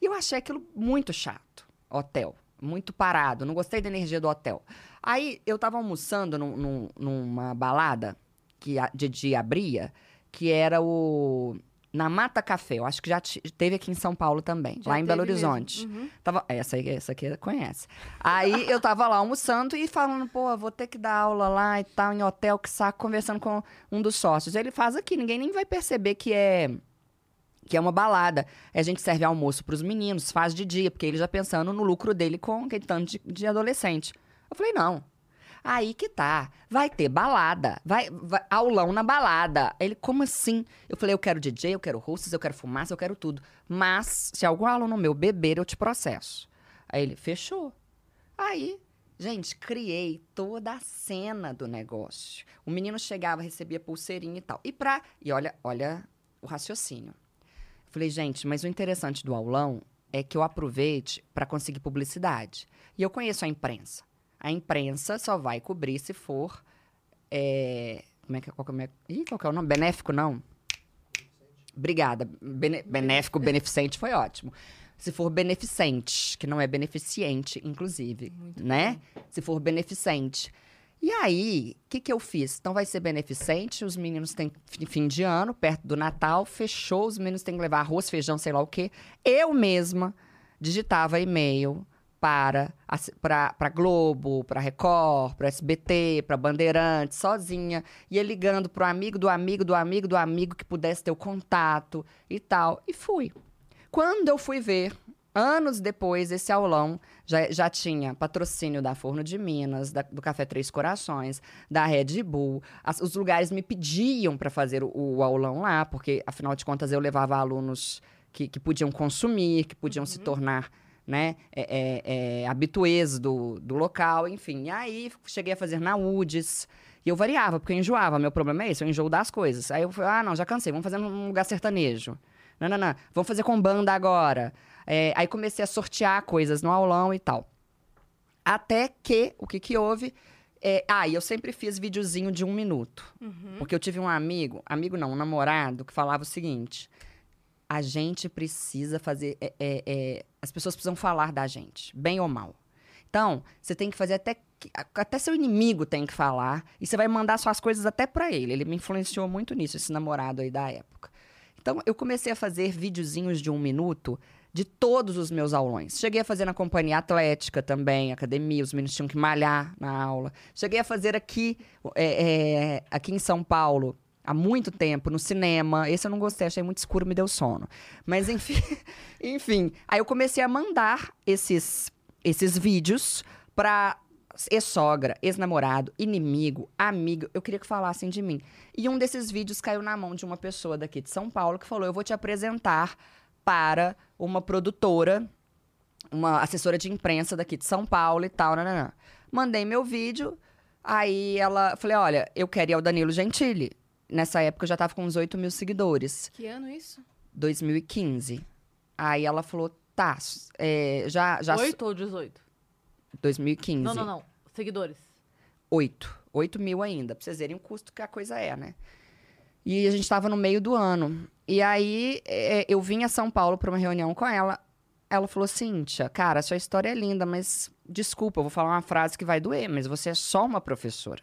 E eu achei aquilo muito chato, hotel. Muito parado, não gostei da energia do hotel. Aí eu tava almoçando num- num- numa balada que a Didi abria, que era o. Na Mata Café, eu acho que já teve aqui em São Paulo também, Já lá em Belo. Horizonte. Uhum. Tava, essa, aí- essa aqui conhece. Aí eu tava lá almoçando e falando, pô, vou ter que dar aula lá e tal, em hotel, que saco, conversando com um dos sócios. Ele faz aqui, ninguém nem vai perceber que é que é uma balada. A gente serve almoço pros meninos, faz de dia, porque ele já pensando no lucro dele com aquele tanto de, de adolescente. Eu falei, não. Aí que tá. Vai ter balada. Vai, vai- aulão na balada. Ele, como assim? Eu falei, eu quero DJ, eu quero hostess, eu quero fumaça, eu quero tudo. Mas, se algum aluno meu beber, eu te processo. Aí ele, fechou. Aí, gente, criei toda a cena do negócio. O menino chegava, recebia pulseirinha e tal. E pra. E olha, olha o raciocínio. Falei, gente, mas o interessante do aulão é que eu aproveite para conseguir publicidade. E eu conheço a imprensa. A imprensa só vai cobrir se for. é, como é que, qual, que é, ih, qual que é o nome? Benéfico, não? Obrigada. Bene- benéfico, beneficente foi ótimo. Se for beneficente, que não é beneficiente, inclusive, né? Se for beneficente. E aí, o que, que eu fiz? Então vai ser beneficente, os meninos têm fi- fim de ano, perto do Natal, fechou, os meninos têm que levar arroz, feijão, sei lá o quê. Eu mesma digitava e-mail para a C- pra pra Globo, para Record, para SBT, para Bandeirantes, sozinha, ia ligando pro amigo do amigo do amigo do amigo que pudesse ter o contato e tal. E fui. Quando eu fui ver, anos depois, esse aulão já, já tinha patrocínio da Forno de Minas, da- do Café Três Corações, da Red Bull. As- os lugares me pediam para fazer o, o aulão lá, porque, afinal de contas, eu levava alunos que, que podiam consumir, que podiam se tornar né, é, é, é, habituês do, do local, enfim. E aí, cheguei a fazer na UDES. E eu variava, porque eu enjoava. Meu problema é esse, eu enjoo das coisas. Aí eu falei, ah, não, já cansei, vamos fazer num lugar sertanejo. Não, não, não, vamos fazer com banda agora. É, aí comecei a sortear coisas no aulão e tal. Até que, o que que houve? É, ah, e eu sempre fiz videozinho de um minuto. Porque eu tive um amigo, amigo não, um namorado, que falava o seguinte: a gente precisa fazer. é, é, é, as pessoas precisam falar da gente, bem ou mal. Então, você tem que fazer até. Até seu inimigo tem que falar. E você vai mandar suas coisas até pra ele. Ele me influenciou muito nisso, esse namorado aí da época. Então, eu comecei a fazer videozinhos de um minuto de todos os meus aulões. Cheguei a fazer na companhia atlética também, academia, os meninos tinham que malhar na aula. Cheguei a fazer aqui, é, é, aqui em São Paulo, há muito tempo, no cinema. Esse eu não gostei, achei muito escuro, me deu sono. Mas, enfim, [LAUGHS] enfim. Aí eu comecei a mandar esses, esses vídeos pra ex-sogra, ex-namorado, inimigo, amigo. Eu queria que falassem de mim. E um desses vídeos caiu na mão de uma pessoa daqui de São Paulo que falou: Eu vou te apresentar para uma produtora, uma assessora de imprensa daqui de São Paulo e tal. Nananã. Mandei meu vídeo, aí ela. Falei: Olha, eu quero ir ao Danilo Gentili. Nessa época eu já tava com uns 8 mil seguidores. Que ano isso? 2015. Aí ela falou: Tá, é, já. já 8 ou 18? 2015. Não, não, não. Seguidores. Oito. Oito mil ainda, pra vocês verem o custo que a coisa é, né? E a gente tava no meio do ano. E aí, é, eu vim a São Paulo pra uma reunião com ela. Ela falou, Cíntia, cara, sua história é linda, mas desculpa, eu vou falar uma frase que vai doer, mas você é só uma professora.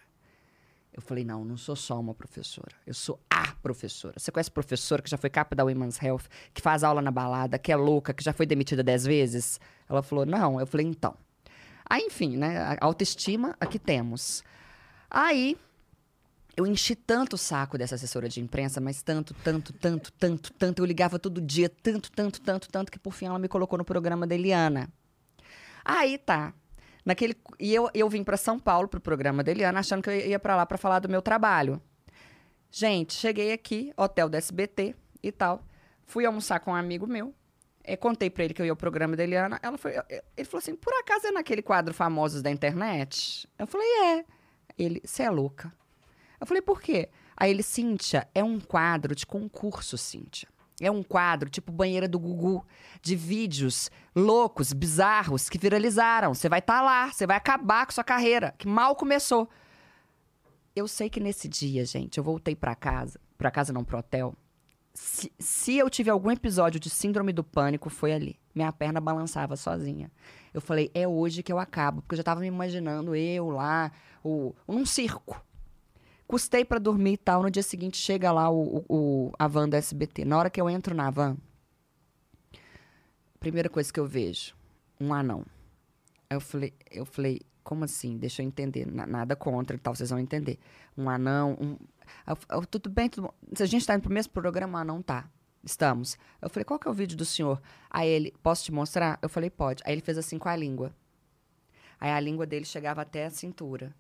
Eu falei, não, não sou só uma professora. Eu sou a professora. Você conhece professora que já foi capa da Women's Health, que faz aula na balada, que é louca, que já foi demitida dez vezes? Ela falou, não. Eu falei, então. Aí, enfim, né? A autoestima, aqui temos. Aí, eu enchi tanto o saco dessa assessora de imprensa, mas tanto, tanto, tanto, tanto, tanto. Eu ligava todo dia, tanto, tanto, tanto, tanto, que por fim ela me colocou no programa da Eliana. Aí tá. Naquele, e eu, eu vim para São Paulo pro programa da Eliana, achando que eu ia para lá para falar do meu trabalho. Gente, cheguei aqui, hotel da SBT e tal. Fui almoçar com um amigo meu. eh, contei pra ele que eu ia ao programa da Eliana. Ela foi, ele falou assim: por acaso é naquele quadro famosos da internet? Eu falei: é. Ele, você é louca. Eu falei: por quê? Aí ele, Cíntia, é um quadro de concurso, Cíntia. É um quadro tipo banheira do Gugu, de vídeos loucos, bizarros, que viralizaram. Você vai estar lá, você vai acabar com sua carreira, que mal começou. Eu sei que nesse dia, gente, eu voltei pra casa, pra casa não, pro hotel. Se, se eu tive algum episódio de síndrome do pânico, foi ali. Minha perna balançava sozinha. Eu falei, é hoje que eu acabo, porque eu já tava me imaginando eu lá, o, num circo. Custei pra dormir e tal. No dia seguinte chega lá o, o- a van do SBT. Na hora que eu entro na van, primeira coisa que eu vejo, um anão. Aí eu falei, eu falei, como assim? Deixa eu entender. Na- nada contra e tal, vocês vão entender. Um anão, um. Eu- eu, tudo bem, tudo bom. Se a gente tá indo pro mesmo programa, não tá. Estamos. Eu falei, qual que é o vídeo do senhor? Aí ele, posso te mostrar? Eu falei, pode. Aí ele fez assim com a língua. Aí a língua dele chegava até a cintura.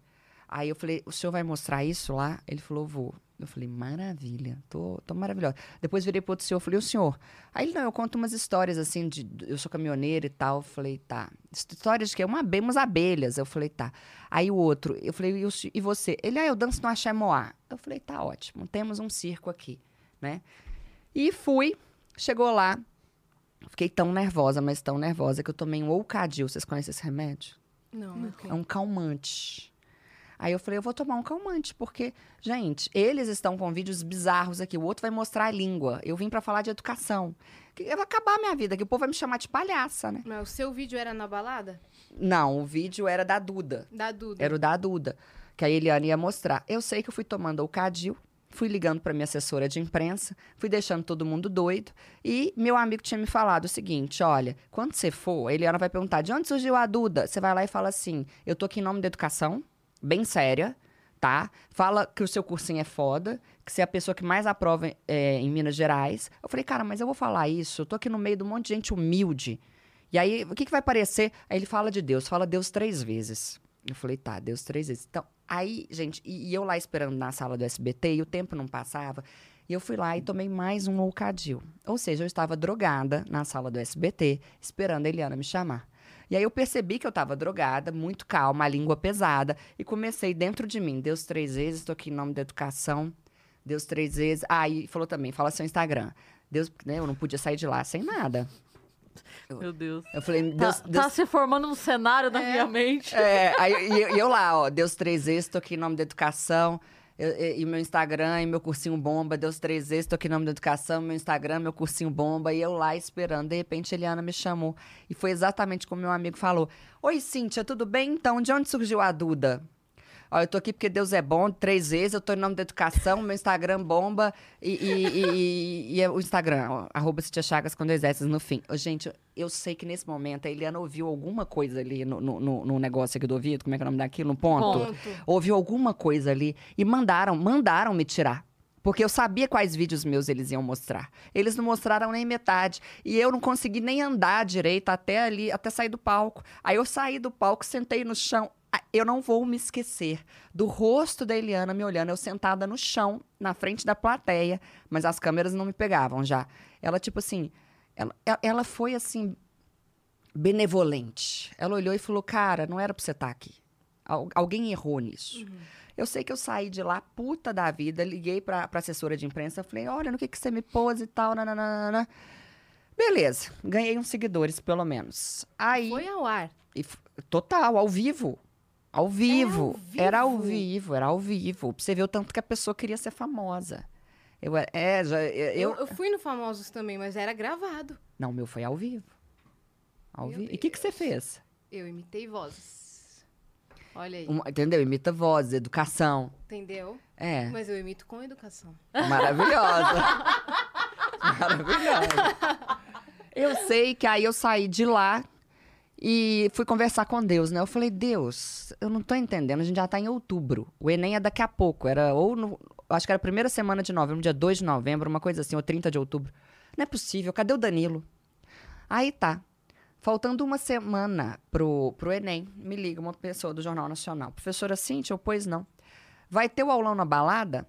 Aí eu falei, o senhor vai mostrar isso lá? Ele falou, vou. Eu falei, maravilha, tô, tô maravilhosa. Depois virei pro outro senhor, falei, o senhor? Aí ele, não, eu conto umas histórias assim, de, eu sou caminhoneiro e tal. Eu falei, tá. Histórias de que é uma, abelha, umas abelhas. Eu falei, tá. Aí o outro, eu falei, e, o, e você? Ele, ah, eu danço no Axé Moá. Eu falei, tá ótimo, temos um circo aqui, né? E fui, chegou lá, fiquei tão nervosa, mas tão nervosa, que eu tomei um Oucadil. Vocês conhecem esse remédio? Não, ok. É um calmante. Aí eu falei, eu vou tomar um calmante, porque, gente, eles estão com vídeos bizarros aqui. O outro vai mostrar a língua. Eu vim pra falar de educação. Que- Eu vou acabar a minha vida, que o povo vai me chamar de palhaça, né? Mas o seu vídeo era na balada? Não, o vídeo era da Duda. Da Duda. Era o da Duda. Que a Eliane ia mostrar. Eu sei que eu fui tomando o Cadil, fui ligando para minha assessora de imprensa, fui deixando todo mundo doido. E meu amigo tinha me falado o seguinte: olha, quando você for, a Eliana vai perguntar de onde surgiu a Duda. Você vai lá e fala assim: eu tô aqui em nome da educação, bem séria, tá? Fala que o seu cursinho é foda, que você é a pessoa que mais aprova é, em Minas Gerais. Eu falei, cara, mas eu vou falar isso, eu tô aqui no meio de um monte de gente humilde. E aí, o que, que vai parecer? Aí ele fala de Deus, fala Deus três vezes. Eu falei, tá, Deus três vezes. Então, aí, gente, e, e eu lá esperando na sala do SBT e o tempo não passava. E eu fui lá e tomei mais um Ocadil. Ou seja, eu estava drogada na sala do SBT, esperando a Eliana me chamar. E aí eu percebi que eu estava drogada, muito calma, a língua pesada, e comecei dentro de mim, Deus três vezes, estou aqui em nome da educação, Deus três vezes. Ah, e falou também, fala seu Instagram. Deus, né, eu não podia sair de lá sem nada. Meu Deus. Eu falei, Tá, Deus, tá Deus se formando um cenário na minha mente. é, aí, e, eu- e eu lá, ó, Deus três vezes, tô aqui em nome da educação. E, meu Instagram e meu cursinho bomba, Deus três vezes, tô aqui em nome da educação, meu Instagram, meu cursinho bomba, e eu lá esperando. De repente, Eliana me chamou. E foi exatamente como meu amigo falou: Oi, Cíntia, tudo bem? Então, de onde surgiu a Duda? Ó, eu tô aqui porque Deus é bom, três vezes, eu tô em nome da educação, meu Instagram bomba e, e, e- e- é o Instagram, ó, arroba Cintia Chagas com dois S no fim. Ô, gente, eu sei que nesse momento a Eliana ouviu alguma coisa ali no, no, no- no negócio aqui do ouvido, como é que é o nome daquilo? No ponto? Ponto. Ouviu alguma coisa ali e mandaram, mandaram me tirar. Porque eu sabia quais vídeos meus eles iam mostrar. Eles não mostraram nem metade. E eu não consegui nem andar direito até ali, até sair do palco. Aí eu saí do palco, sentei no chão. Ah, Eu não vou me esquecer do rosto da Eliana me olhando, eu sentada no chão, na frente da plateia, mas as câmeras não me pegavam já. Ela, tipo assim, ela, ela- foi assim, benevolente. Ela olhou e falou: Cara, não era pra você estar aqui. Al- alguém errou nisso. Eu sei que eu saí de lá puta da vida, liguei pra, pra assessora de imprensa, falei: Olha, no que, que você me pôs e tal, nananana. Beleza, ganhei uns seguidores, pelo menos. Aí. Foi ao ar. E total, ao vivo. Ao vivo. vivo? Era ao vivo, era ao vivo. Pra você ver o tanto que a pessoa queria ser famosa. Eu, era- é, já, eu, Eu, eu fui no Famosos também, mas era gravado. Não, o meu foi ao vivo. Ao Meu vivo. E o que, que você fez? Eu imitei vozes. Olha aí. Um- entendeu? Imita voz, educação. Entendeu? É, Mas eu imito com educação. maravilhosa. [LAUGHS] maravilhosa. Eu sei que aí eu saí de lá e fui conversar com Deus, né? Eu falei, Deus, eu não tô entendendo, a gente já tá em outubro. O Enem é daqui a pouco, era ou no, acho que era a primeira semana de novembro, dia 2 de novembro, uma coisa assim, ou 30 de outubro. Não é possível, cadê o Danilo? Aí tá. Faltando uma semana pro, pro Enem, me liga uma pessoa do Jornal Nacional. Professora Cíntia, eu, pois não. Vai ter o aulão na balada?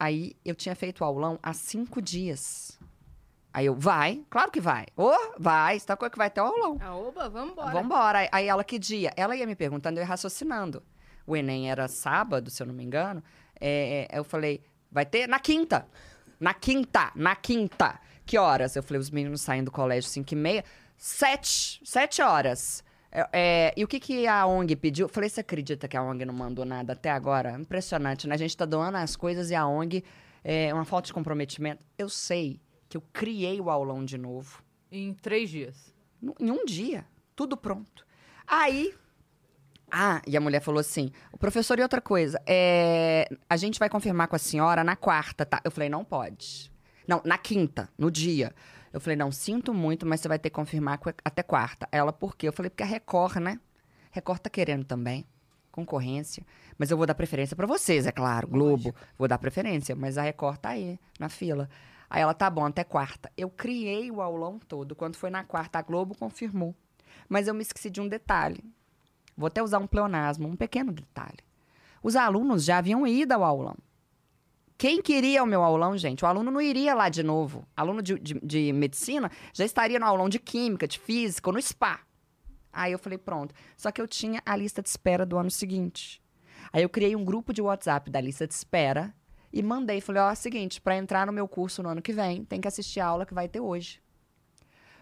Aí eu tinha feito o aulão há cinco dias. Aí eu, vai, claro que vai. Ô, vai, você tá com que vai ter o aulão. Ah, oba, vambora. Vambora. Aí- Aí ela, que dia? Ela ia me perguntando, eu ia raciocinando. O Enem era sábado, se eu não me engano. É, é, eu falei, vai ter na quinta. Na quinta, na quinta. Que horas? Eu falei, os meninos saem do colégio 5 e meia. Sete, sete horas. É, é, e o que, que a ONG pediu? Eu falei, você acredita que a ONG não mandou nada até agora? Impressionante, né? A gente tá doando as coisas e a ONG é uma falta de comprometimento. Eu sei que eu criei o aulão de novo. Em três dias. Em um dia. Tudo pronto. Aí. Ah, e a mulher falou assim: o professor, e outra coisa, é, a gente vai confirmar com a senhora na quarta, tá? Eu falei: não pode. Não, na quinta, no dia. Eu falei: não, sinto muito, mas você vai ter que confirmar co- até quarta. Ela, por quê? Eu falei: porque a Record, né? Record tá querendo também. Concorrência. Mas eu vou dar preferência pra vocês, é claro. Globo, vou dar preferência. Mas a Record tá aí, na fila. Aí ela, tá bom, até quarta. Eu criei o aulão todo. Quando foi na quarta, a Globo confirmou. Mas eu me esqueci de um detalhe. Vou até usar um pleonasmo, um pequeno detalhe. Os alunos já haviam ido ao aulão. Quem queria o meu aulão, gente? O aluno não iria lá de novo. Aluno de, de, de medicina já estaria no aulão de química, de física, ou no spa. Aí eu falei, pronto. Só que eu tinha a lista de espera do ano seguinte. Aí eu criei um grupo de WhatsApp da lista de espera e mandei. Falei, ó, é o seguinte, para entrar no meu curso no ano que vem, tem que assistir a aula que vai ter hoje.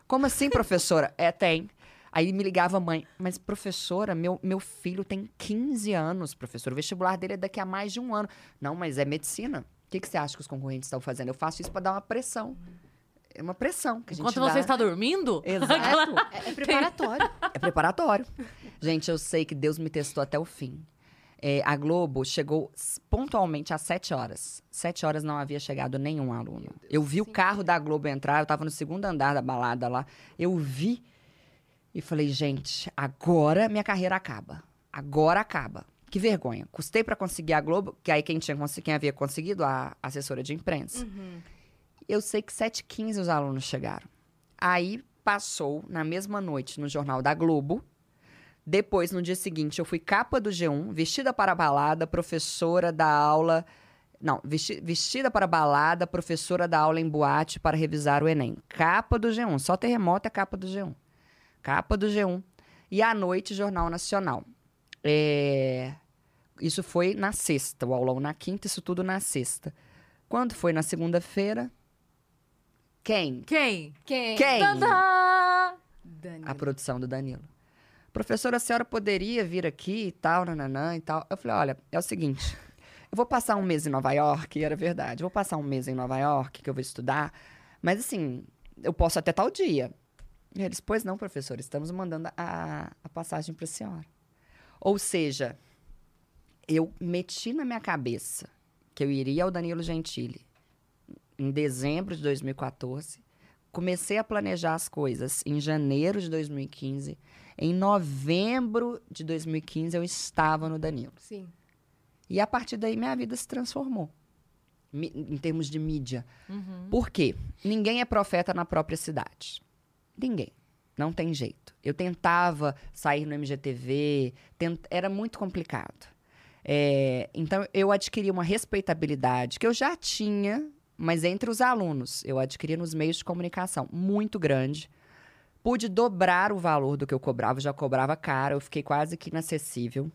Como assim, [LAUGHS] professora? é, tem. Aí me ligava a mãe, mas professora, meu, meu filho tem 15 anos, professor. O vestibular dele é daqui a mais de um ano. Não, mas é medicina. O que, que você acha que os concorrentes estão fazendo? Eu faço isso para dar uma pressão. É uma pressão que a gente Enquanto dá. você está dormindo? Exato. [LAUGHS] É, é preparatório. É preparatório. Gente, eu sei que Deus me testou até o fim. É, a Globo chegou pontualmente às 7 horas. 7 horas não havia chegado nenhum aluno. Eu vi o carro da Globo entrar, eu tava no segundo andar da balada lá. Eu vi e falei, gente, agora minha carreira acaba. Agora acaba. Que vergonha. Custei pra conseguir a Globo, que aí quem, tinha, quem havia conseguido, a assessora de imprensa. Eu sei que 7h15 os alunos chegaram. Aí passou, na mesma noite, no Jornal da Globo. Depois, no dia seguinte, eu fui capa do G1, vestida para a balada, professora da aula. Não, vesti- vestida para a balada, professora da aula em boate para revisar o Enem. Capa do G1. Só terremoto é capa do G1. Capa do G1. E à noite, Jornal Nacional. É, Isso foi na sexta, o aulão na quinta, isso tudo na sexta. Quando foi na segunda-feira? Quem? Quem? Quem? Quem? Tadá! Dani. a produção do Danilo. Professora, a senhora poderia vir aqui e tal, nananã e tal. Eu falei, olha, é o seguinte, eu vou passar um mês em Nova York, e era verdade, eu vou passar um mês em Nova York, que eu vou estudar, mas assim, eu posso até tal dia. E eles, pois não, professor, estamos mandando a, a passagem para a senhora. Ou seja, eu meti na minha cabeça que eu iria ao Danilo Gentili em dezembro de 2014, comecei a planejar as coisas em janeiro de 2015. Em novembro de 2015, eu estava no Danilo. Sim. E a partir daí, minha vida se transformou. Mi- em termos de mídia. Uhum. Por quê? Ninguém é profeta na própria cidade. Ninguém. Não tem jeito. Eu tentava sair no MGTV, tent- era muito complicado. É, então, eu adquiri uma respeitabilidade que eu já tinha, mas entre os alunos, eu adquiri nos meios de comunicação muito grande. Pude dobrar o valor do que eu cobrava, eu já cobrava caro, eu fiquei quase que inacessível.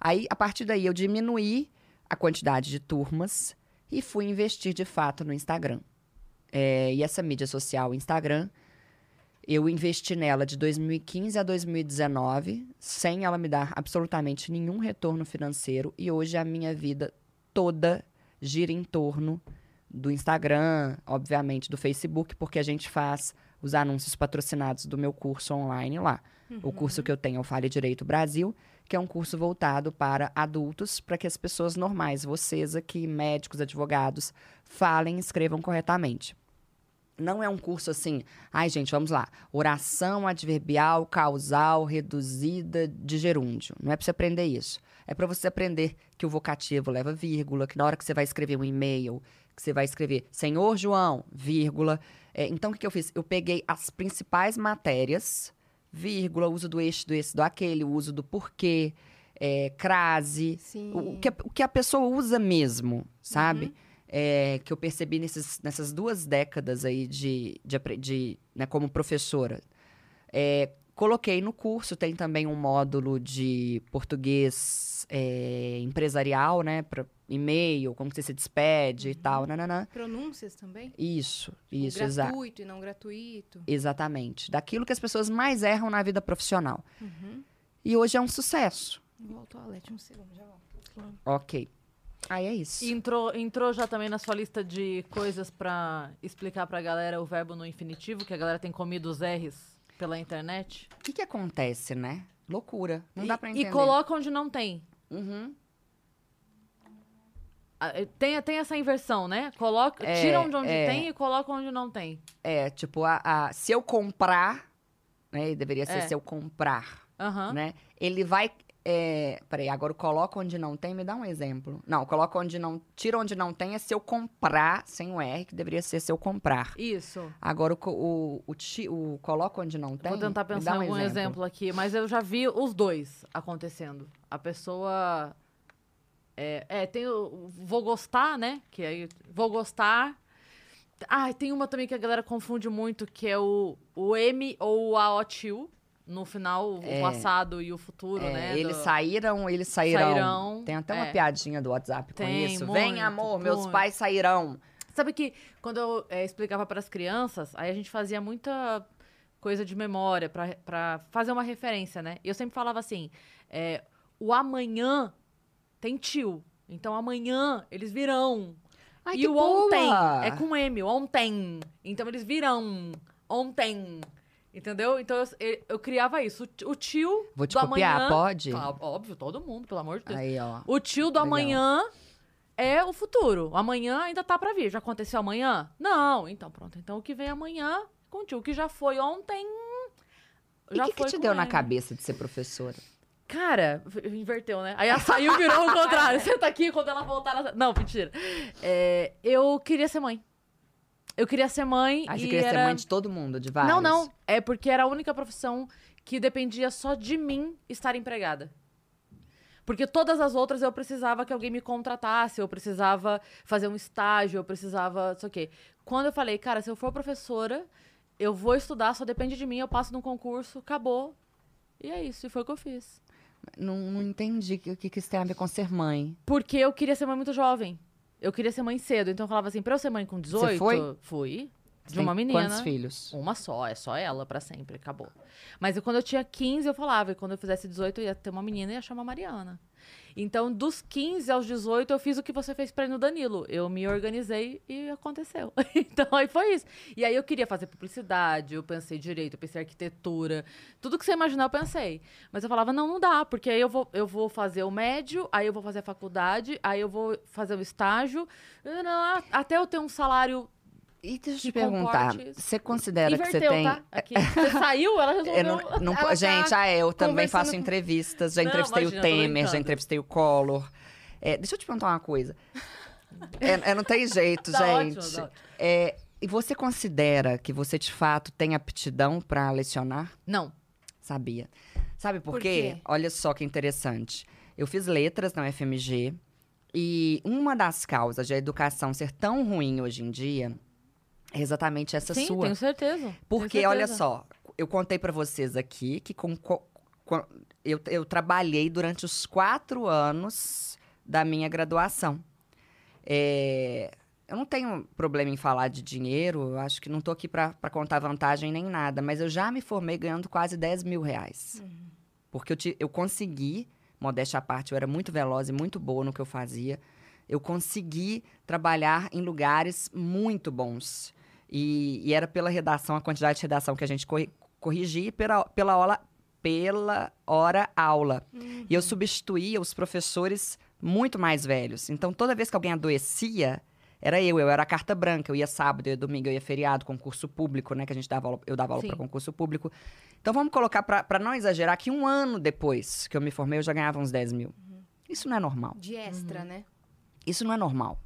Aí, a partir daí, eu diminuí a quantidade de turmas e fui investir de fato no Instagram. É, e essa mídia social, Instagram, eu investi nela de 2015 a 2019, sem ela me dar absolutamente nenhum retorno financeiro. E hoje a minha vida toda gira em torno do Instagram, obviamente do Facebook, porque a gente faz os anúncios patrocinados do meu curso online lá. O curso que eu tenho é o Fale Direito Brasil, que é um curso voltado para adultos, para que as pessoas normais, vocês aqui, médicos, advogados, falem e escrevam corretamente. Não é um curso assim, ai gente, vamos lá, oração adverbial, causal, reduzida de gerúndio. Não é para você aprender isso. É para você aprender que o vocativo leva vírgula, que na hora que você vai escrever um e-mail, que você vai escrever Senhor João, vírgula. É, então, o que, que eu fiz? Eu peguei as principais matérias, vírgula, uso do este, do esse, do aquele, uso do porquê, é, crase, o, o que, a- o que a pessoa usa mesmo, sabe? É, que eu percebi nesses, nessas duas décadas aí de, de, de, né, como professora. É, coloquei no curso, tem também um módulo de português é, empresarial, né? Para e-mail, como que você se despede e tal, nananã. Pronúncias também? Isso, Tipo, isso, exato. gratuito e não gratuito. Exatamente. Daquilo que as pessoas mais erram na vida profissional. Uhum. E hoje é um sucesso. Vou ao toalete um segundo, já volto. Ok. Aí é isso. Entrou, entrou já também na sua lista de coisas pra explicar pra galera o verbo no infinitivo, que a galera tem comido os R's pela internet? O que, que acontece, né? Loucura. Não e, dá pra entender. E coloca onde não tem. Uhum. Ah, eh, Tem, tem essa inversão, né? Coloca, É, tira onde, onde é. tem e coloca onde não tem. É, tipo, a, a- se eu comprar, né? e Deveria ser É. se eu comprar, Aham. né? Ele vai. É, peraí, agora coloca onde não tem, me dá um exemplo. Não, coloca onde não. Tira onde não tem é se eu comprar, sem o R, que deveria ser se eu comprar. Isso. Agora o, o, o, ti- o coloca onde não tem. Vou tentar pensar dá um em algum exemplo. exemplo. aqui, mas eu já vi os dois acontecendo. A pessoa. É, é, tem o. Vou gostar, né? Que aí. Vou gostar. Ah, tem uma também que a galera confunde muito, que é o, o M ou o AOTIL. No final, É. o passado e o futuro, É, né? eles do- saíram, eles sairão. Sairão, Tem até uma é. piadinha do WhatsApp com Tem, isso. Vem, muito, amor, meus muito. pais sairão. Sabe que quando eu eh, explicava para as crianças, aí a gente fazia muita coisa de memória pra- pra fazer uma referência, né? E eu sempre falava assim: é, o amanhã tem tio. Então amanhã eles virão. Ai, e que o ontem boa! é com M, ontem. Então eles virão. Ontem. Entendeu? Então eu, eu- criava isso. O ti- O tio. Vou te do copiar, amanhã, pode? Óbvio, todo mundo, pelo amor de Deus. Aí, ó. O tio do Legal. amanhã é o futuro. Amanhã ainda tá pra vir. Já aconteceu amanhã? Não. Então, pronto. Então, o que vem amanhã com o tio. O que já foi ontem. E o que, que te deu na cabeça de ser professora? Cara, inverteu, né? Aí ela saiu e virou o contrário. [LAUGHS] Senta aqui quando ela voltar. Ela... Não, mentira. É, eu queria ser mãe. Eu queria ser mãe. Ah, você queria ser era... mãe de todo mundo, de vários? Não, não. É porque era a única profissão que dependia só de mim estar empregada. Porque todas as outras eu precisava que alguém me contratasse, eu precisava fazer um estágio, eu precisava, o quê. Quando eu falei, cara, se eu for professora, eu vou estudar, só depende de mim, eu passo num concurso, acabou. E é isso, e foi o que eu fiz. Não, não entendi o que, que, isso tem a ver com ser mãe. Porque eu queria ser mãe muito jovem. Eu queria ser mãe cedo. Então eu falava assim, pra eu ser mãe com 18, foi? fui. De tem uma menina. Quantos filhos? Uma só, é só ela pra sempre, acabou. Mas eu, quando eu tinha 15, eu falava, e quando eu fizesse 18, eu ia ter uma menina e ia chamar Mariana. Então, dos 15 aos 18, eu fiz o que você fez pra ir no Danilo. Eu me organizei e aconteceu. [LAUGHS] então, aí foi isso. E aí eu queria fazer publicidade, eu pensei direito, eu pensei arquitetura. Tudo que você imaginar, eu pensei. Mas eu falava, não, não dá, porque aí eu vou, eu vou fazer o médio, aí eu vou fazer a faculdade, aí eu vou fazer o estágio, até eu ter um salário E deixa eu te perguntar, você considera que você Inverteu, tem... tá? Aqui. Você saiu, ela resolveu. [LAUGHS] Eu não- não- Ela tá gente, ah, eu também faço com- entrevistas. Já Não, entrevistei imagina, o Temer, já entrevistei o Collor. É, deixa eu te perguntar uma coisa. É, é, não tem jeito, [LAUGHS] Tá gente. ótimo, tá ótimo. É, e você considera que você, de fato, tem aptidão para lecionar? Não. Sabia. Sabe por, Por quê? quê? Olha só que interessante. Eu fiz letras na UFMG e uma das causas de a educação ser tão ruim hoje em dia é exatamente essa Sim, sua. tenho certeza. Porque, Tenho olha certeza. só, eu contei pra vocês aqui que com, co- co- eu, eu trabalhei durante os quatro anos da minha graduação. É, eu não tenho problema em falar de dinheiro, eu acho que não tô aqui pra contar vantagem nem nada, mas eu já me formei ganhando quase 10 mil reais. Porque eu, ti- eu consegui, modéstia à parte, eu era muito veloz e muito boa no que eu fazia. Eu consegui trabalhar em lugares muito bons. E, e era pela redação, a quantidade de redação que a gente corri- corrigia e pela, pela, hora, pela hora aula. E eu substituía os professores muito mais velhos. Então, toda vez que alguém adoecia, era eu. Eu era a carta branca. Eu ia sábado, eu ia domingo, eu ia feriado, concurso público, né? Que a gente dava aula, eu dava aula para concurso público. Então, vamos colocar, para não exagerar, que um ano depois que eu me formei, eu já ganhava uns 10 mil. Isso não é normal. De extra, né? Isso não é normal,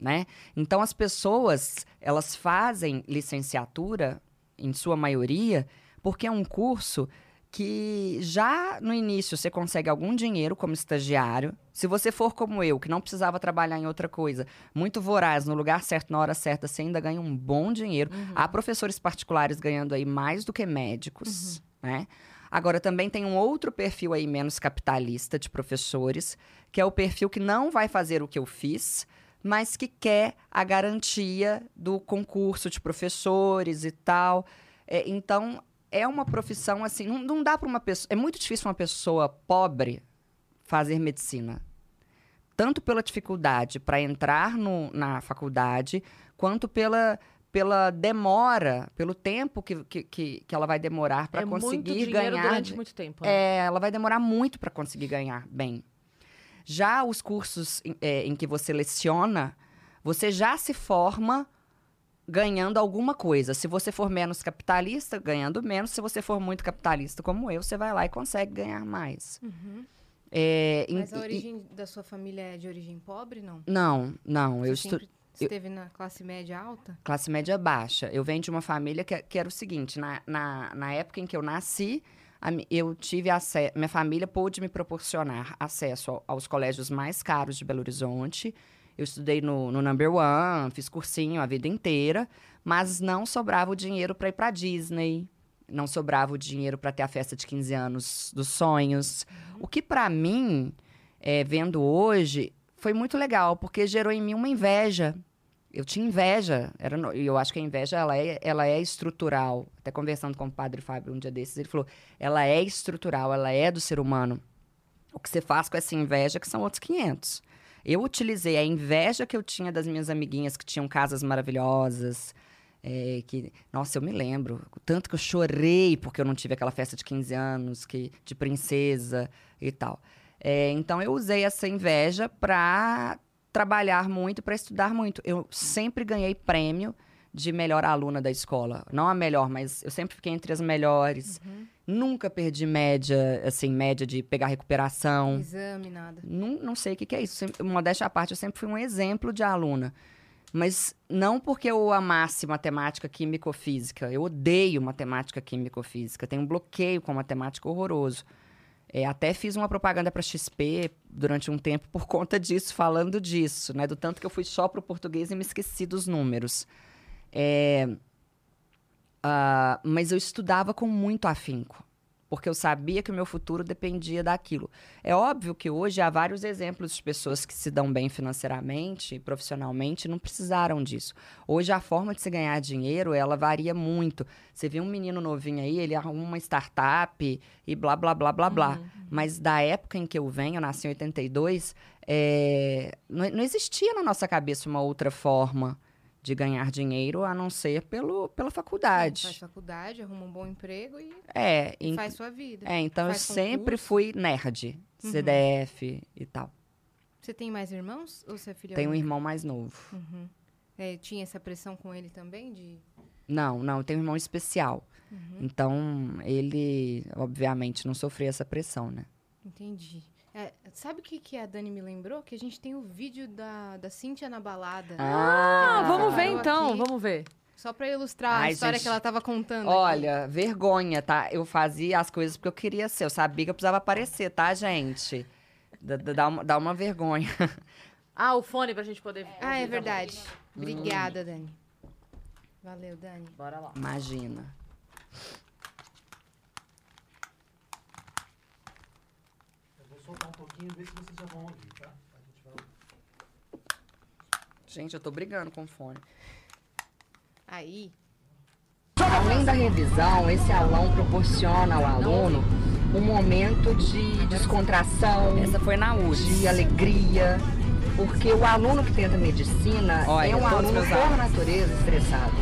né? Então as pessoas, elas fazem licenciatura em sua maioria porque é um curso que já no início você consegue algum dinheiro como estagiário. Se você for como eu, que não precisava trabalhar em outra coisa, muito voraz, no lugar certo, na hora certa, você ainda ganha um bom dinheiro. Há professores particulares ganhando aí mais do que médicos, né? Agora, também tem um outro perfil aí menos capitalista de professores, que é o perfil que não vai fazer o que eu fiz, mas que quer a garantia do concurso de professores e tal. É, então, é uma profissão assim, não, não dá para uma pessoa. É muito difícil uma pessoa pobre fazer medicina. Tanto pela dificuldade para entrar no- na faculdade, quanto pela, pela demora, pelo tempo que, que, que, ela vai demorar para é muito conseguir dinheiro ganhar. durante muito tempo. né? é, ela vai demorar muito para conseguir ganhar bem. Já os cursos em, é, em que você leciona, você já se forma ganhando alguma coisa. Se você for menos capitalista, ganhando menos. Se você for muito capitalista como eu, você vai lá e consegue ganhar mais. É, em- Mas a e- origem da sua família é de origem pobre, não? Não, não. Eu Você estu... sempre esteve na classe média alta? classe média baixa. Eu venho de uma família que, que era o seguinte: na, na, na época em que eu nasci, a eu tive acesso. Minha família pôde me proporcionar acesso ao- aos colégios mais caros de Belo Horizonte. Eu estudei no, no Number One, fiz cursinho a vida inteira, mas não sobrava o dinheiro para ir para Disney. Não sobrava o dinheiro para ter a festa de 15 anos dos sonhos. O que, para mim, é, vendo hoje, foi muito legal, porque gerou em mim uma inveja eu tinha inveja, era no- eu acho que a inveja ela é, ela é estrutural. Até conversando com o padre Fábio um dia desses, ele falou: ela é estrutural, ela é do ser humano. O que você faz com essa inveja que são outros 500. Eu utilizei a inveja que eu tinha das minhas amiguinhas que tinham casas maravilhosas. é, que, nossa, eu me lembro. Tanto que eu chorei porque eu não tive aquela festa de 15 anos que, de princesa e tal. É, então eu usei essa inveja para trabalhar muito, para estudar muito. Eu sempre ganhei prêmio de melhor aluna da escola. Não a melhor, mas eu sempre fiquei entre as melhores. Nunca perdi média, assim, média de pegar recuperação. Exame, nada. Não, não sei o que, que é isso. Sempre, modéstia à parte, eu sempre fui um exemplo de aluna. Mas não porque eu amasse matemática, química ou física. Eu odeio matemática, química ou física. Tenho um bloqueio com matemática horroroso. É, até fiz uma propaganda para XP durante um tempo por [LAUGHS] conta disso, falando disso, né? Do tanto que eu fui só para o português e me esqueci dos números. É, ah, mas eu estudava com muito afinco, porque eu sabia que o meu futuro dependia daquilo. É óbvio que hoje há vários exemplos de pessoas que se dão bem financeiramente e profissionalmente e não precisaram disso. Hoje a forma de se ganhar dinheiro, ela varia muito. Você vê um menino novinho aí, ele arruma uma startup e blá, blá, blá, blá, blá. Mas da época em que eu venho, eu nasci em 82, é, não, não existia na nossa cabeça uma outra forma de ganhar dinheiro a não ser pelo, pela faculdade. Faz faculdade, arruma um bom emprego e É, faz sua vida. é, então eu faz sempre concurso. fui nerd, Uhum. CDF e tal. Você tem mais irmãos ou você é filha Tenho um irmão mais novo. Uhum. É, tinha essa pressão com ele também? De... Não, não, eu tenho um irmão especial. Uhum. Então, ele, obviamente, não sofreu essa pressão, né? Entendi. É, sabe o que, que a Dani me lembrou? Que a gente tem o vídeo da, da Cíntia na balada. Ah, vamos ver então, aqui, vamos ver. Só pra ilustrar a Ai, história gente. que ela tava contando. Olha, vergonha, tá? Eu fazia as coisas porque eu queria ser. Eu sabia que eu precisava aparecer, tá, gente? Dá, dá- uma, dá uma vergonha. Ah, o fone pra gente poder. aqui. Ah, é verdade. Hum. Obrigada, Dani. Valeu, Dani. Bora lá. Imagina. Eu vou soltar um pouquinho ver se vocês já vão ouvir, tá? A gente vai... Gente, eu tô brigando com o fone. Aí. Além da revisão, esse aulão proporciona ao aluno um momento de descontração. Essa foi na USP. De alegria. Porque o aluno que tenta medicina Olha, é um aluno por natureza estressado.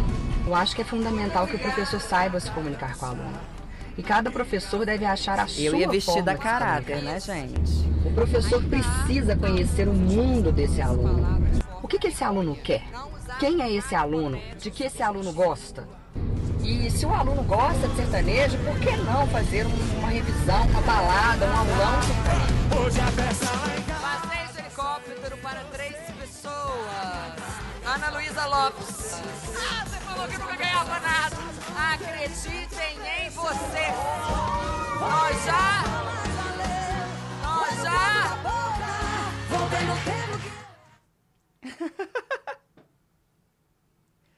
Eu acho que é fundamental que o professor saiba se comunicar com o aluno. E cada professor deve achar a sua Eu ia vestir forma da caráter, né, gente? O professor precisa conhecer o mundo desse aluno. O que, que esse aluno quer? Quem é esse aluno? De que esse aluno gosta? E se o aluno gosta de sertanejo, por que não fazer um- uma revisão, uma balada, um aulão sertanejo? Passeio de helicóptero para três pessoas. Ana Luísa Lopes. Falou que nunca ganhava nada. Acreditem em você. Nós já. Nós já.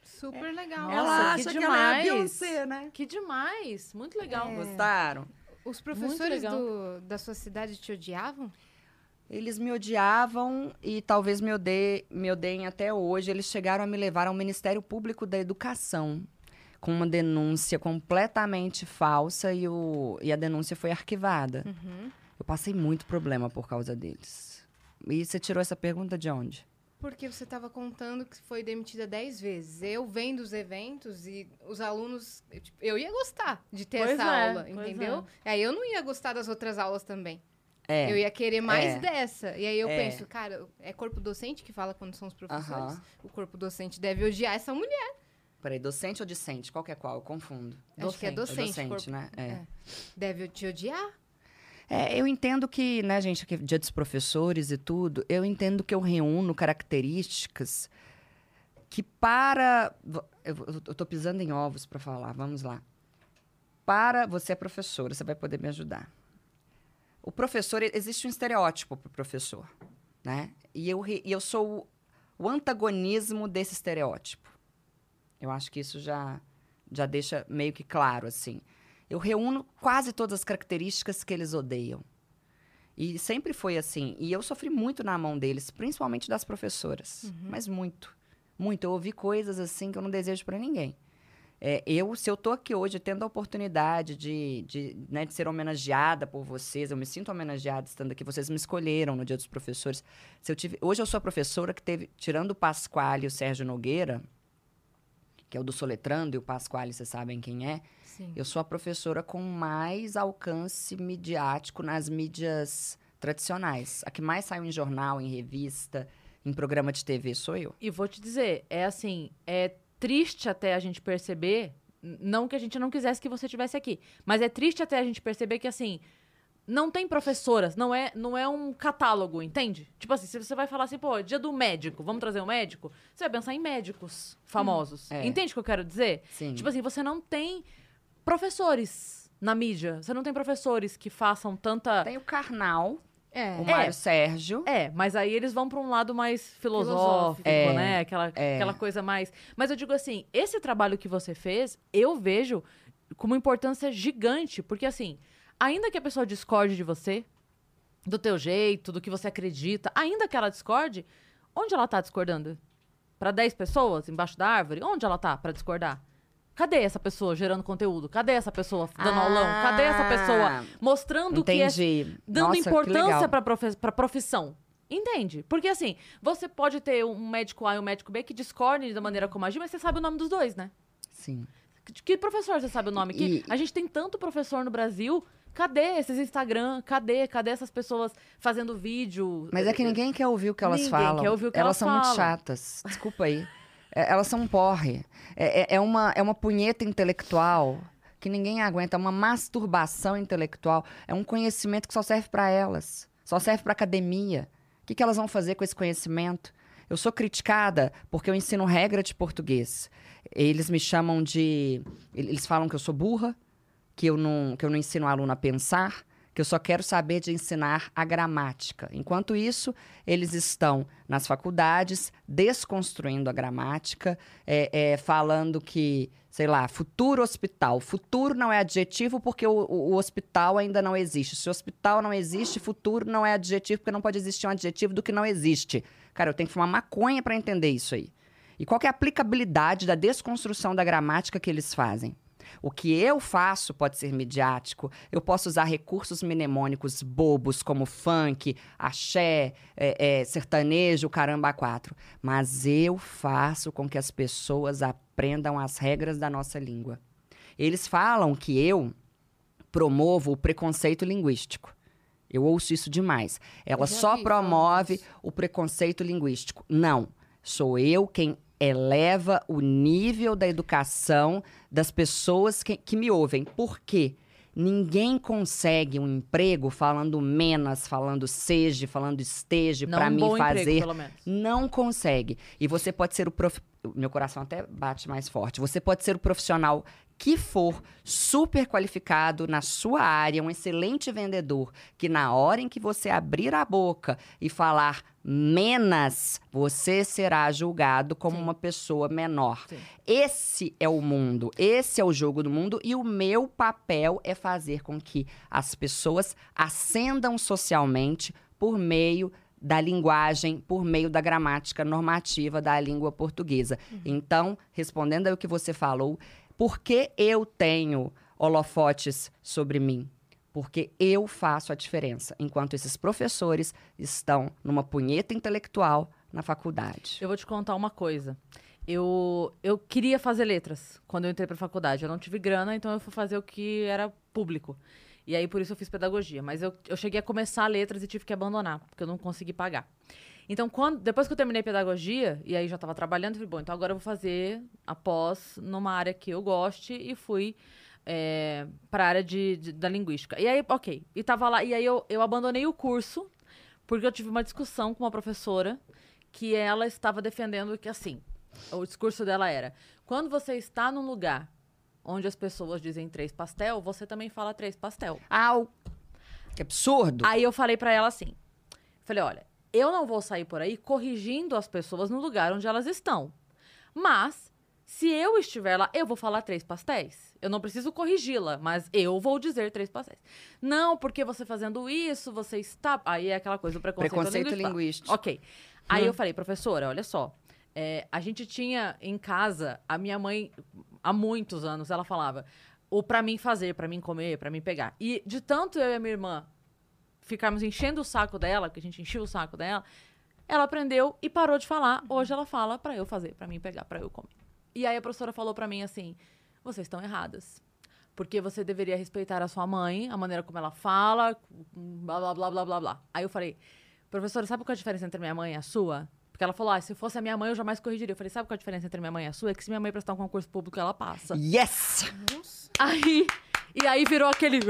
Super legal. Nossa, Ela que acha que demais. ela é a Beyoncé, né? Que demais. Muito legal. É. Gostaram? Os professores do- da sua cidade te odiavam? Eles me odiavam e talvez me, ode- me odeiem até hoje. Eles chegaram a me levar ao Ministério Público da Educação com uma denúncia completamente falsa e, o, e a denúncia foi arquivada. Uhum. Eu passei muito problema por causa deles. E você tirou essa pergunta de onde? Porque você estava contando que foi demitida dez vezes. Eu vendo os eventos e os alunos. eu, tipo, Eu ia gostar de ter Pois essa é, aula, entendeu? Aí eu não ia gostar das outras aulas também. É. Eu ia querer mais é. dessa. E aí eu É. penso, cara, é corpo docente que fala quando são os professores? O corpo docente deve odiar essa mulher. Peraí, docente ou discente? Qual que é qual? Eu confundo. Acho que é docente. docente, corpo- né? É. Deve te odiar? É, eu entendo que, né, gente, que dia dos professores e tudo, eu entendo que eu reúno características que para. Eu, eu tô pisando em ovos para falar, vamos lá. Para você é professora, você vai poder me ajudar. O professor, existe um estereótipo para o professor, né? E eu, e eu sou o, o antagonismo desse estereótipo. Eu acho que isso já, já deixa meio que claro, assim. Eu reúno quase todas as características que eles odeiam. E sempre foi assim. E eu sofri muito na mão deles, principalmente das professoras. Mas muito. Muito. Eu ouvi coisas assim que eu não desejo para ninguém. É, eu, se eu tô aqui hoje tendo a oportunidade de, de, né, de ser homenageada por vocês, eu me sinto homenageada estando aqui. Vocês me escolheram no Dia dos Professores. Se eu tive, hoje eu sou a professora que teve, tirando o Pasquale e o Sérgio Nogueira, que é o do Soletrando, e o Pasquale, vocês sabem quem é. Sim. Eu sou a professora com mais alcance midiático nas mídias tradicionais. A que mais saiu em jornal, em revista, em programa de TV sou eu. E vou te dizer, é assim, é triste até a gente perceber, não que a gente não quisesse que você estivesse aqui, mas é triste até a gente perceber que assim, não tem professoras, não é, não é um catálogo, entende? Tipo assim, se você vai falar assim, pô, dia do médico, vamos trazer um médico, você vai pensar em médicos famosos. é. Entende o que eu quero dizer? Sim. Tipo assim, você não tem professores na mídia, você não tem professores que façam tanta Tem o Karnal, É. o Mário Sérgio. é, mas aí eles vão pra um lado mais filosófico, Filosófico. É, né? Aquela, aquela coisa mais. Mas eu digo assim, esse trabalho que você fez, eu vejo com uma importância gigante, porque assim, ainda que a pessoa discorde de você, do teu jeito, do que você acredita, ainda que ela discorde, onde ela tá discordando? Pra 10 pessoas embaixo da árvore? Onde ela tá pra discordar? Cadê essa pessoa gerando conteúdo? Cadê essa pessoa dando Ah, aulão? Cadê essa pessoa mostrando que é Entendi. dando Nossa, que importância profe pra profissão. Entende? Porque assim, você pode ter um médico A e um médico B que discordem da maneira como agir, mas você sabe o nome dos dois, né? Sim. Que, que professor você sabe o nome? Que E- a gente tem tanto professor no Brasil. Cadê esses Instagram? Cadê? Cadê essas pessoas fazendo vídeo? Mas é que ninguém quer ouvir o que elas Ninguém falam. quer ouvir o que elas elas são muito chatas. Desculpa aí. [LAUGHS] É, elas são um porre. É, é- é uma, é uma punheta intelectual que ninguém aguenta. É uma masturbação intelectual. É um conhecimento que só serve para elas. Só serve para academia. O que, que elas vão fazer com esse conhecimento? Eu sou criticada porque eu ensino regra de português. Eles me chamam de. Eles falam que eu sou burra, que eu não, que eu não ensino o aluno a pensar, que eu só quero saber de ensinar a gramática. Enquanto isso, eles estão nas faculdades desconstruindo a gramática, é, é, falando que, sei lá, futuro hospital. Futuro não é adjetivo porque o, o- o hospital ainda não existe. Se o hospital não existe, futuro não é adjetivo porque não pode existir um adjetivo do que não existe. Cara, eu tenho que fumar maconha para entender isso aí. E qual é a aplicabilidade da desconstrução da gramática que eles fazem? O que eu faço pode ser midiático. Eu posso usar recursos mnemônicos bobos como funk, axé, é, é, sertanejo, caramba quatro. Mas eu faço com que as pessoas aprendam as regras da nossa língua. Eles falam que eu promovo o preconceito linguístico. Eu ouço isso demais. Ela só vi promove isso. o preconceito linguístico. Não. Sou eu quem eleva o nível da educação das pessoas que, que me ouvem. Por quê? Ninguém consegue um emprego falando menos, falando seja, falando esteja, para um mim fazer. emprego, pelo menos. Não consegue. E você pode ser o prof... Meu coração até bate mais forte. Você pode ser o profissional que for super qualificado na sua área, um excelente vendedor, que na hora em que você abrir a boca e falar menos, você será julgado como Sim. uma pessoa menor. Sim. Esse é o mundo, esse é o jogo do mundo e o meu papel é fazer com que as pessoas ascendam socialmente por meio da linguagem, por meio da gramática normativa da língua portuguesa. Então, respondendo ao que você falou, por que eu tenho holofotes sobre mim? Porque eu faço a diferença, enquanto esses professores estão numa punheta intelectual na faculdade. Eu vou te contar uma coisa. Eu, eu queria fazer letras quando eu entrei pra faculdade. Eu não tive grana, então eu fui fazer o que era público. E aí, por isso, eu fiz pedagogia. Mas eu, eu cheguei a começar letras e tive que abandonar, porque eu não consegui pagar. Então, quando, depois que eu terminei pedagogia, e aí já estava trabalhando, eu falei, bom, então agora eu vou fazer a pós numa área que eu goste e fui é, pra área de, de- da linguística. E aí, ok. E tava lá. E aí eu, eu abandonei o curso porque eu tive uma discussão com uma professora que ela estava defendendo que, assim, o discurso dela era: quando você está num lugar onde as pessoas dizem três pastel, você também fala três pastel. Au! Que absurdo! Aí eu falei pra ela assim: falei, olha, eu não vou sair por aí corrigindo as pessoas no lugar onde elas estão. Mas, se eu estiver lá, eu vou falar três pastéis. Eu não preciso corrigi-la, mas eu vou dizer três pastéis. Não, porque você fazendo isso, você está. Aí é aquela coisa do preconceito, Preconceito linguístico. linguístico. Ok. Aí eu falei, professora, olha só. é, a gente tinha em casa, a minha mãe, há muitos anos, ela falava o pra mim fazer, pra mim comer, pra mim pegar. E de tanto eu e a minha irmã ficarmos enchendo o saco dela, porque a gente enchia o saco dela, ela aprendeu e parou de falar. Hoje ela fala pra eu fazer, pra mim pegar, pra eu comer. E aí a professora falou pra mim assim: vocês estão erradas. Porque você deveria respeitar a sua mãe, a maneira como ela fala, blá blá blá blá blá blá. Aí eu falei, professora, sabe qual é a diferença entre minha mãe e a sua? Porque ela falou, ah, se fosse a minha mãe, eu jamais corrigiria. Eu falei, sabe qual é a diferença entre minha mãe e a sua? É que se minha mãe prestar um concurso público, ela passa. Yes! Aí, e aí virou aquele.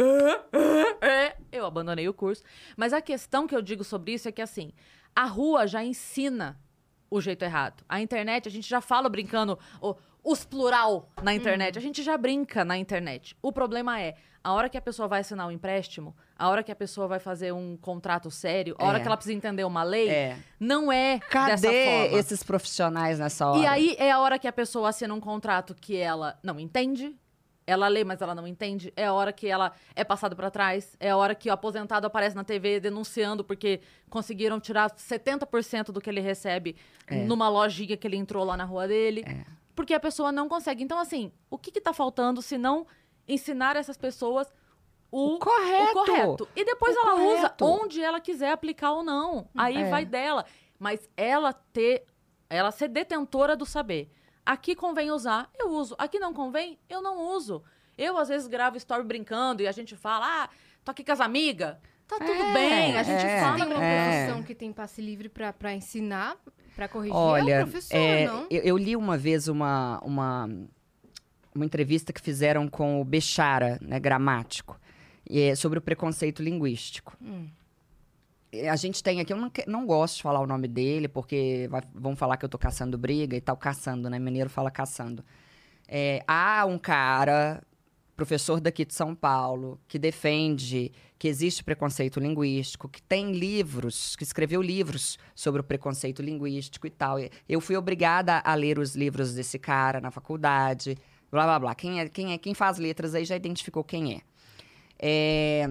Eu abandonei o curso. Mas a questão que eu digo sobre isso é que, assim, a rua já ensina o jeito errado. A internet, a gente já fala brincando o- os plural na internet. A gente já brinca na internet. O problema é, a hora que a pessoa vai assinar um empréstimo, a hora que a pessoa vai fazer um contrato sério, a hora É. que ela precisa entender uma lei, É. não é dessa Cadê forma. esses profissionais nessa hora? E aí é a hora que a pessoa assina um contrato que ela não entende. Ela lê, mas ela não entende. É a hora que ela é passada pra trás. É a hora que o aposentado aparece na TV denunciando porque conseguiram tirar 70% do que ele recebe É. numa lojinha que ele entrou lá na rua dele. Porque a pessoa não consegue. Então, assim, o que, que tá faltando se não ensinar essas pessoas o, O correto. o correto? E depois O ela usa correto. onde ela quiser aplicar ou não. Aí É. vai dela. Mas ela ter. Ela ser detentora do saber. Aqui convém usar, eu uso. Aqui não convém, eu não uso. Eu, às vezes, gravo story brincando e a gente fala, ah, tô aqui com as amigas. Tá tudo É, bem, a gente é. fala. Tem uma É. profissão que tem passe livre pra, pra ensinar, pra corrigir. Olha, é o professor, é, não? eu, eu li uma vez uma, uma, uma entrevista que fizeram com o Bechara, né, gramático, e é sobre o preconceito linguístico. Hum. E A gente tem aqui, eu não, não gosto de falar o nome dele, porque vai- vão falar que eu tô caçando briga e tal, caçando, né? Mineiro fala caçando. É, há um cara, professor daqui de São Paulo, que defende que existe preconceito linguístico, que tem livros, que escreveu livros sobre o preconceito linguístico e tal. Eu fui obrigada a ler os livros desse cara na faculdade, blá blá blá. Quem, é, quem, é, quem faz letras aí já identificou quem é. É,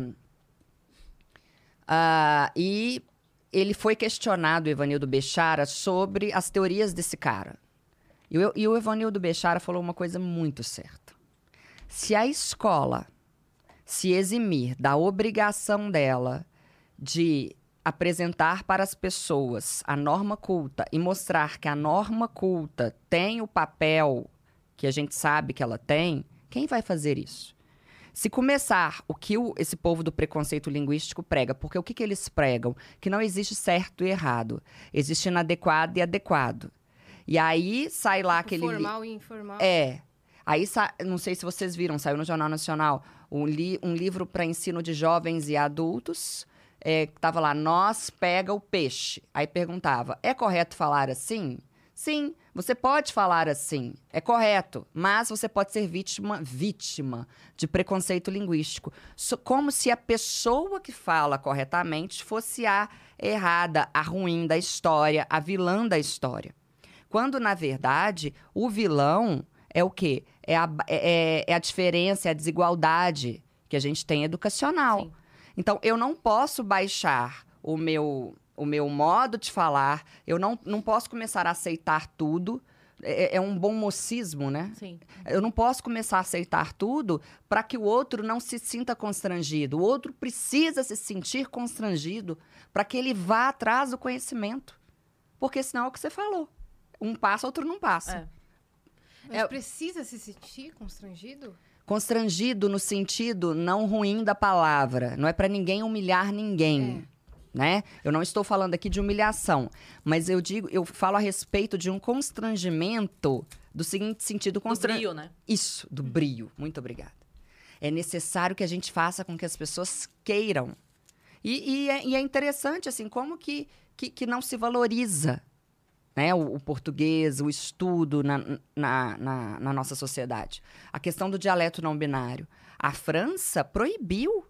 ah, e ele foi questionado, o Evanildo Bechara, sobre as teorias desse cara. E o, e o Evanildo Bechara falou uma coisa muito certa. Se a escola se eximir da obrigação dela de apresentar para as pessoas a norma culta e mostrar que a norma culta tem o papel que a gente sabe que ela tem, quem vai fazer isso? Se começar o que o- esse povo do preconceito linguístico prega, porque o que, que eles pregam? Que não existe certo e errado. Existe inadequado e adequado. E aí sai lá aquele. li- Formal e informal. É. Aí, sa- não sei se vocês viram, saiu no Jornal Nacional um, li- um livro para ensino de jovens e adultos. É, tava lá, nós pega o peixe. Aí perguntava, é correto falar assim? Sim, você pode falar assim, é correto, mas você pode ser vítima, vítima de preconceito linguístico. Como se a pessoa que fala corretamente fosse a errada, a ruim da história, a vilã da história. Quando, na verdade, o vilão é o quê? É a, é, é a diferença, é a desigualdade que a gente tem educacional. Sim. Então, eu não posso baixar o meu, o meu modo de falar, eu não, não posso começar a aceitar tudo. É, é um bom mocismo, né? Sim. Eu não posso começar a aceitar tudo para que o outro não se sinta constrangido. O outro precisa se sentir constrangido para que ele vá atrás do conhecimento. Porque senão é o que você falou. Um passa, outro não passa. É. Mas É- precisa se sentir constrangido? Constrangido no sentido não ruim da palavra. Não é para ninguém humilhar ninguém. Né? Eu não estou falando aqui de humilhação, mas eu digo, eu falo a respeito de um constrangimento do seguinte sentido, Do constran... brio, né? Isso, do brio. Muito obrigada. É necessário que a gente faça com que as pessoas queiram. E, e é, e é interessante, assim, como que, que, que não se valoriza né, o, o português, o estudo na, na, na, na nossa sociedade. A questão do dialeto não binário. A França proibiu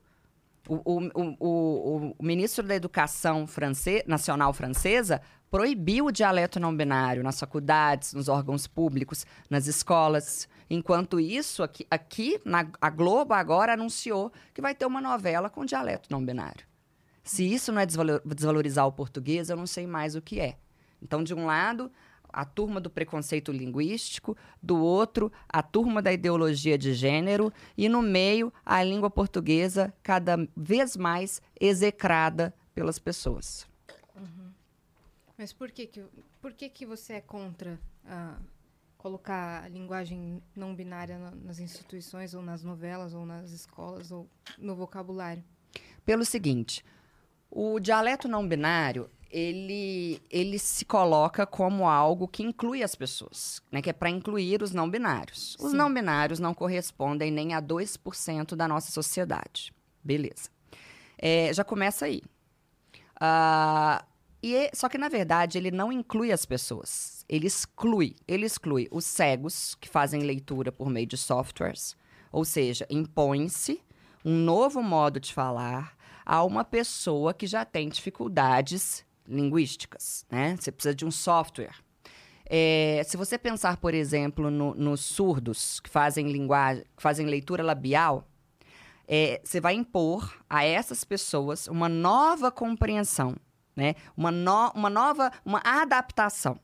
o, o, o, o, ministro da Educação france- Nacional Francesa proibiu o dialeto não binário nas faculdades, nos órgãos públicos, nas escolas. Enquanto isso, aqui, aqui na, a Globo agora anunciou que vai ter uma novela com dialeto não binário. Se isso não é desvalo- desvalorizar o português, eu não sei mais o que é. Então, de um lado, a turma do preconceito linguístico, do outro, a turma da ideologia de gênero, e no meio, a língua portuguesa cada vez mais execrada pelas pessoas. Mas por que que, por que, que você é contra ah, colocar a linguagem não binária na- nas instituições, ou nas novelas, ou nas escolas, ou no vocabulário? Pelo seguinte, o dialeto não binário, ele, ele se coloca como algo que inclui as pessoas, né? Que é para incluir os não binários. Os Sim. não binários não correspondem nem a 2% da nossa sociedade. Beleza. É, já começa aí. Ah, e é- só que, na verdade, ele não inclui as pessoas. Ele exclui. Ele exclui os cegos, que fazem leitura por meio de softwares. Ou seja, impõe-se um novo modo de falar a uma pessoa que já tem dificuldades linguísticas, né? Você precisa de um software. É, se você pensar, por exemplo, no- nos surdos que fazem linguagem, que fazem leitura labial, é, você vai impor a essas pessoas uma nova compreensão, né? Uma, no- uma nova, uma adaptação.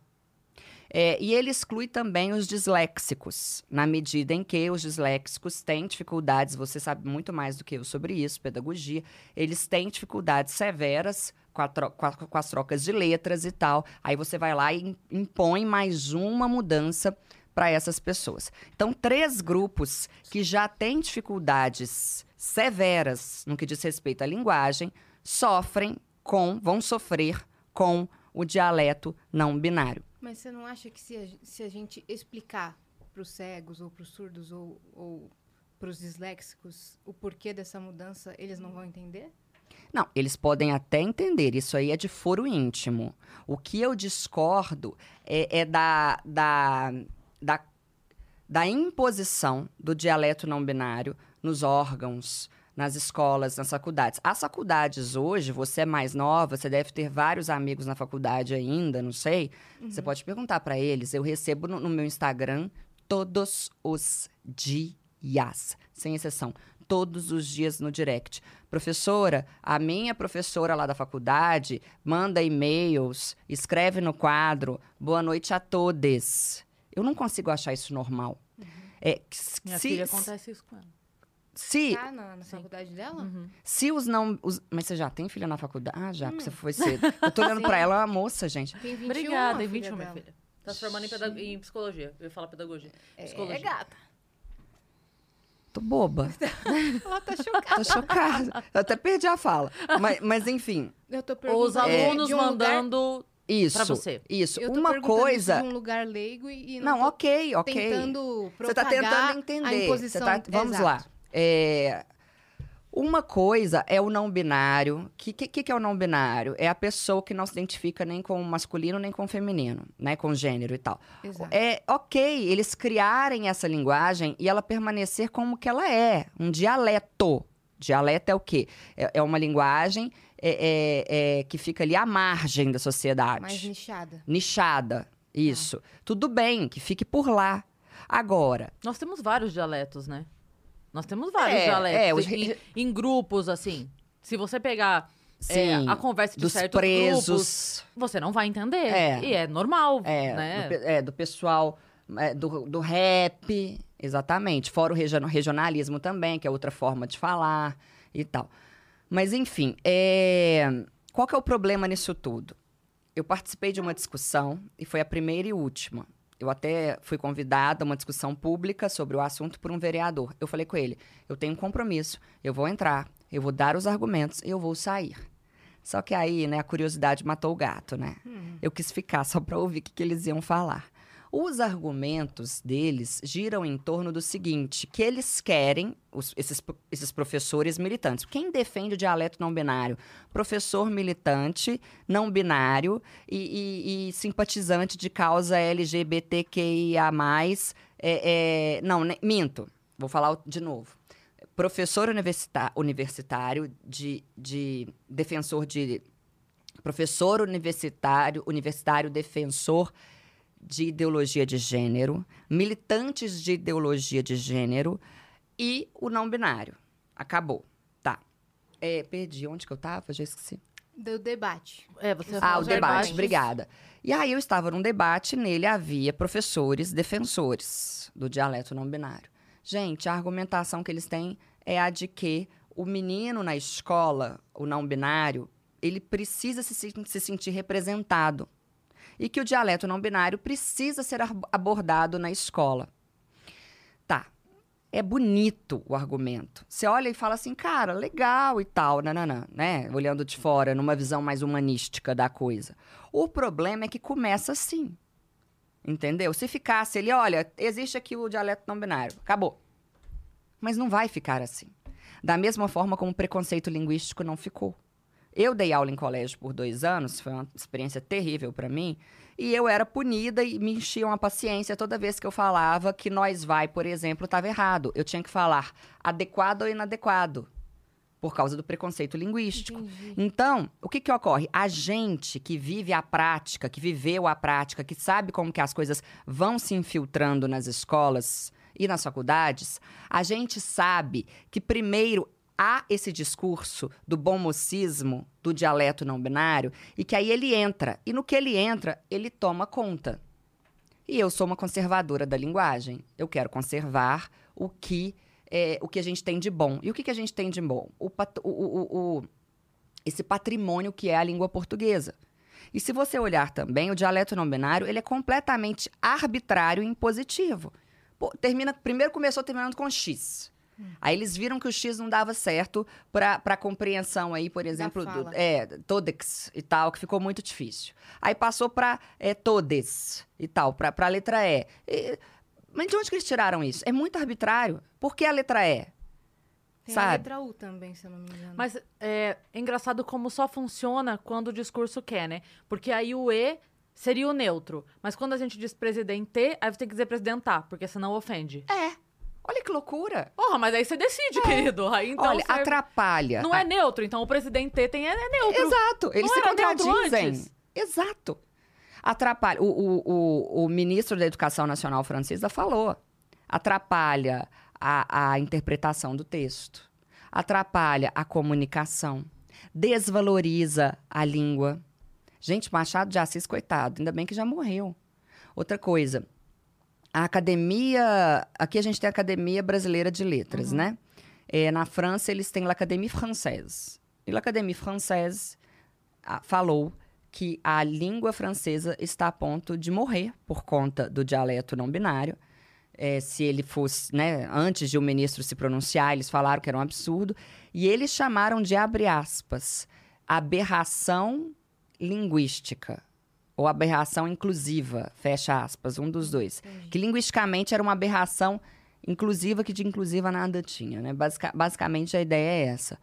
É, e ele exclui também os disléxicos, na medida em que os disléxicos têm dificuldades, você sabe muito mais do que eu sobre isso, pedagogia, eles têm dificuldades severas com, a tro- com as trocas de letras e tal. Aí você vai lá e im- impõe mais uma mudança para essas pessoas. Então, três grupos que já têm dificuldades severas no que diz respeito à linguagem sofrem com, vão sofrer com o dialeto não binário. Mas você não acha que se a, se a gente explicar para os cegos, ou para os surdos, ou, ou para os disléxicos o porquê dessa mudança, eles não vão entender? Não, eles podem até entender, isso aí é de foro íntimo. O que eu discordo é, é da, da, da, da imposição do dialeto não binário nos órgãos, nas escolas, nas faculdades. As faculdades hoje, você é mais nova, você deve ter vários amigos na faculdade ainda, não sei. Você pode perguntar para eles. Eu recebo no, no meu Instagram todos os dias, sem exceção. Todos os dias no direct. Professora, a minha professora lá da faculdade manda e-mails, escreve no quadro, boa noite a todos. Eu não consigo achar isso normal. É, s- Minha se, filha acontece isso com ela. se, Tá na, na faculdade dela? se os não. os- mas você já tem filha na faculdade? Ah, já, porque você foi cedo. Eu tô olhando [LAUGHS] pra ela, é uma moça, gente. Tem 21 Obrigada, tem filha 21, minha filha. Tá se formando em, em psicologia. Eu ia falar pedagogia. É, Psicologia. é gata. Tô boba. [LAUGHS] Ela tá chocada. Tô chocada. Eu até perdi a fala. Mas, mas enfim, Eu tô Os perguntando alunos de um lugar- mandando. isso. Pra você. Isso. eu tô Uma coisa. isso de um lugar leigo e, Não, tô ok, ok. tentando Você tá tentando a entender. imposição. Você tá- Vamos Exato. lá. É, Uma coisa é o não binário. O que, que, que é o não binário? É a pessoa que não se identifica nem com o masculino nem com o feminino, né? Com gênero e tal. Exato. É ok eles criarem essa linguagem e ela permanecer como que ela é, um dialeto. Dialeto é o quê? É, é uma linguagem é, é, é, que fica ali à margem da sociedade Mais nichada. nichada. Isso. Tudo bem, que fique por lá. Agora, Nós temos vários dialetos, né? Nós temos vários É, dialetos. é, os em, em grupos, assim. Se você pegar é, sim, a conversa de dos certos grupos, presos, você não vai entender. É. E é normal, é, né? do, é, do pessoal é, do, do rap, exatamente. Fora o region- regionalismo também, que é outra forma de falar e tal. Mas, enfim, é, qual que é o problema nisso tudo? Eu participei de uma discussão, e foi a primeira e última. Eu até fui convidada a uma discussão pública sobre o assunto por um vereador. Eu falei com ele: eu tenho um compromisso, eu vou entrar, eu vou dar os argumentos e eu vou sair. Só que aí, né, a curiosidade matou o gato, né? Eu quis ficar só para ouvir o que, que eles iam falar. Os argumentos deles giram em torno do seguinte: que eles querem, os- esses, esses professores militantes. Quem defende o dialeto não binário? Professor militante, não binário e, e- e simpatizante de causa LGBTQIA. É, é, não, né, minto. Vou falar de novo. Professor universitário, de, de defensor de. Professor universitário, universitário defensor de ideologia de gênero, militantes de ideologia de gênero e o não binário. Acabou. Tá. É, perdi. Onde que eu tava? Já esqueci. Do debate. É, você Ah, o debate, obrigada. E aí eu estava num debate, nele havia professores defensores do dialeto não binário. Gente, a argumentação que eles têm é a de que o menino na escola, o não binário, ele precisa se- se sentir representado. E que o dialeto não binário precisa ser abordado na escola. Tá. É bonito o argumento. Você olha e fala assim, cara, legal e tal, nananã, né? Olhando de fora, numa visão mais humanística da coisa. O problema é que começa assim. Entendeu? Se ficasse ele, olha, existe aqui o dialeto não binário, acabou. Mas não vai ficar assim. Da mesma forma como o preconceito linguístico não ficou. Eu dei aula em colégio por dois anos, foi uma experiência terrível para mim, e eu era punida e me enchiam a paciência toda vez que eu falava que nós vai, por exemplo, estava errado. Eu tinha que falar adequado ou inadequado, por causa do preconceito linguístico. Então, o que, que ocorre? A gente que vive a prática, que viveu a prática, que sabe como que as coisas vão se infiltrando nas escolas e nas faculdades, a gente sabe que primeiro há esse discurso do bom mocismo, do dialeto não binário, e que aí ele entra. E no que ele entra, ele toma conta. E eu sou uma conservadora da linguagem. Eu quero conservar o que é, o que a gente tem de bom. E o que, que a gente tem de bom? O, o- o- o- esse patrimônio que é a língua portuguesa. E se você olhar também, o dialeto não binário, ele é completamente arbitrário e impositivo. Pô, termina, primeiro começou terminando com X. Aí eles viram que o X não dava certo para a compreensão aí, por exemplo, do, é, todex e tal, que ficou muito difícil. Aí passou para é, todes e tal, para a letra E. E- Mas de onde que eles tiraram isso? É muito arbitrário. Por que a letra E? Tem a Sabe? letra U também, se eu não me engano. Mas é engraçado como só funciona quando o discurso quer, né? Porque aí o E seria o neutro. Mas quando a gente diz presidente, aí você tem que dizer presidentar, porque senão ofende. É. Olha que loucura. Porra, mas aí você decide, querido. Aí então Olha, serve- atrapalha. Não é neutro, então o presidente tem é, é neutro. Exato, eles Não se contradizem. Exato. Atrapalha. O, o, o, o ministro da Educação Nacional francesa falou. Atrapalha a, a interpretação do texto. Atrapalha a comunicação. Desvaloriza a língua. Gente, Machado de Assis, coitado, ainda bem que já morreu. Outra coisa, a academia. Aqui a gente tem a Academia Brasileira de Letras, né? É, na França, eles têm l'Académie Française. E l'Académie Française ah, falou que a língua francesa está a ponto de morrer por conta do dialeto não binário. É, se ele fosse, né, antes de o ministro se pronunciar, eles falaram que era um absurdo. E eles chamaram de, abre aspas, aberração linguística. Ou aberração inclusiva, fecha aspas, um dos dois. Que linguisticamente era uma aberração inclusiva que de inclusiva nada tinha, né? Basica- basicamente a ideia é essa.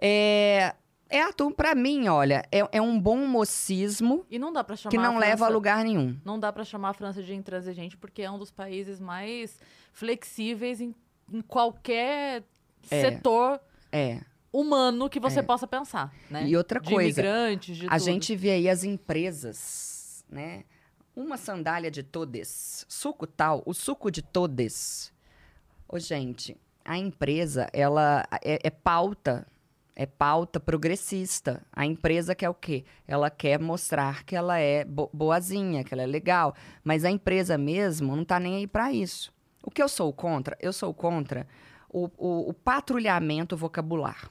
É, é atum, pra mim, olha, é, é um bom mocismo E não dá pra chamar que não a leva a França- lugar nenhum. Não dá pra chamar a França de intransigente, porque é um dos países mais flexíveis em, em qualquer É. setor É. humano que você É. possa pensar, né? E outra de coisa, imigrantes, de a tudo. gente vê aí as empresas, né? Uma sandália de todes, suco tal, o suco de todes. Ô, gente, a empresa, ela é, é pauta, é pauta progressista. A empresa quer o quê? Ela quer mostrar que ela é bo- boazinha, que ela é legal. Mas a empresa mesmo não tá nem aí para isso. O que eu sou contra? Eu sou contra o, o, o patrulhamento vocabular.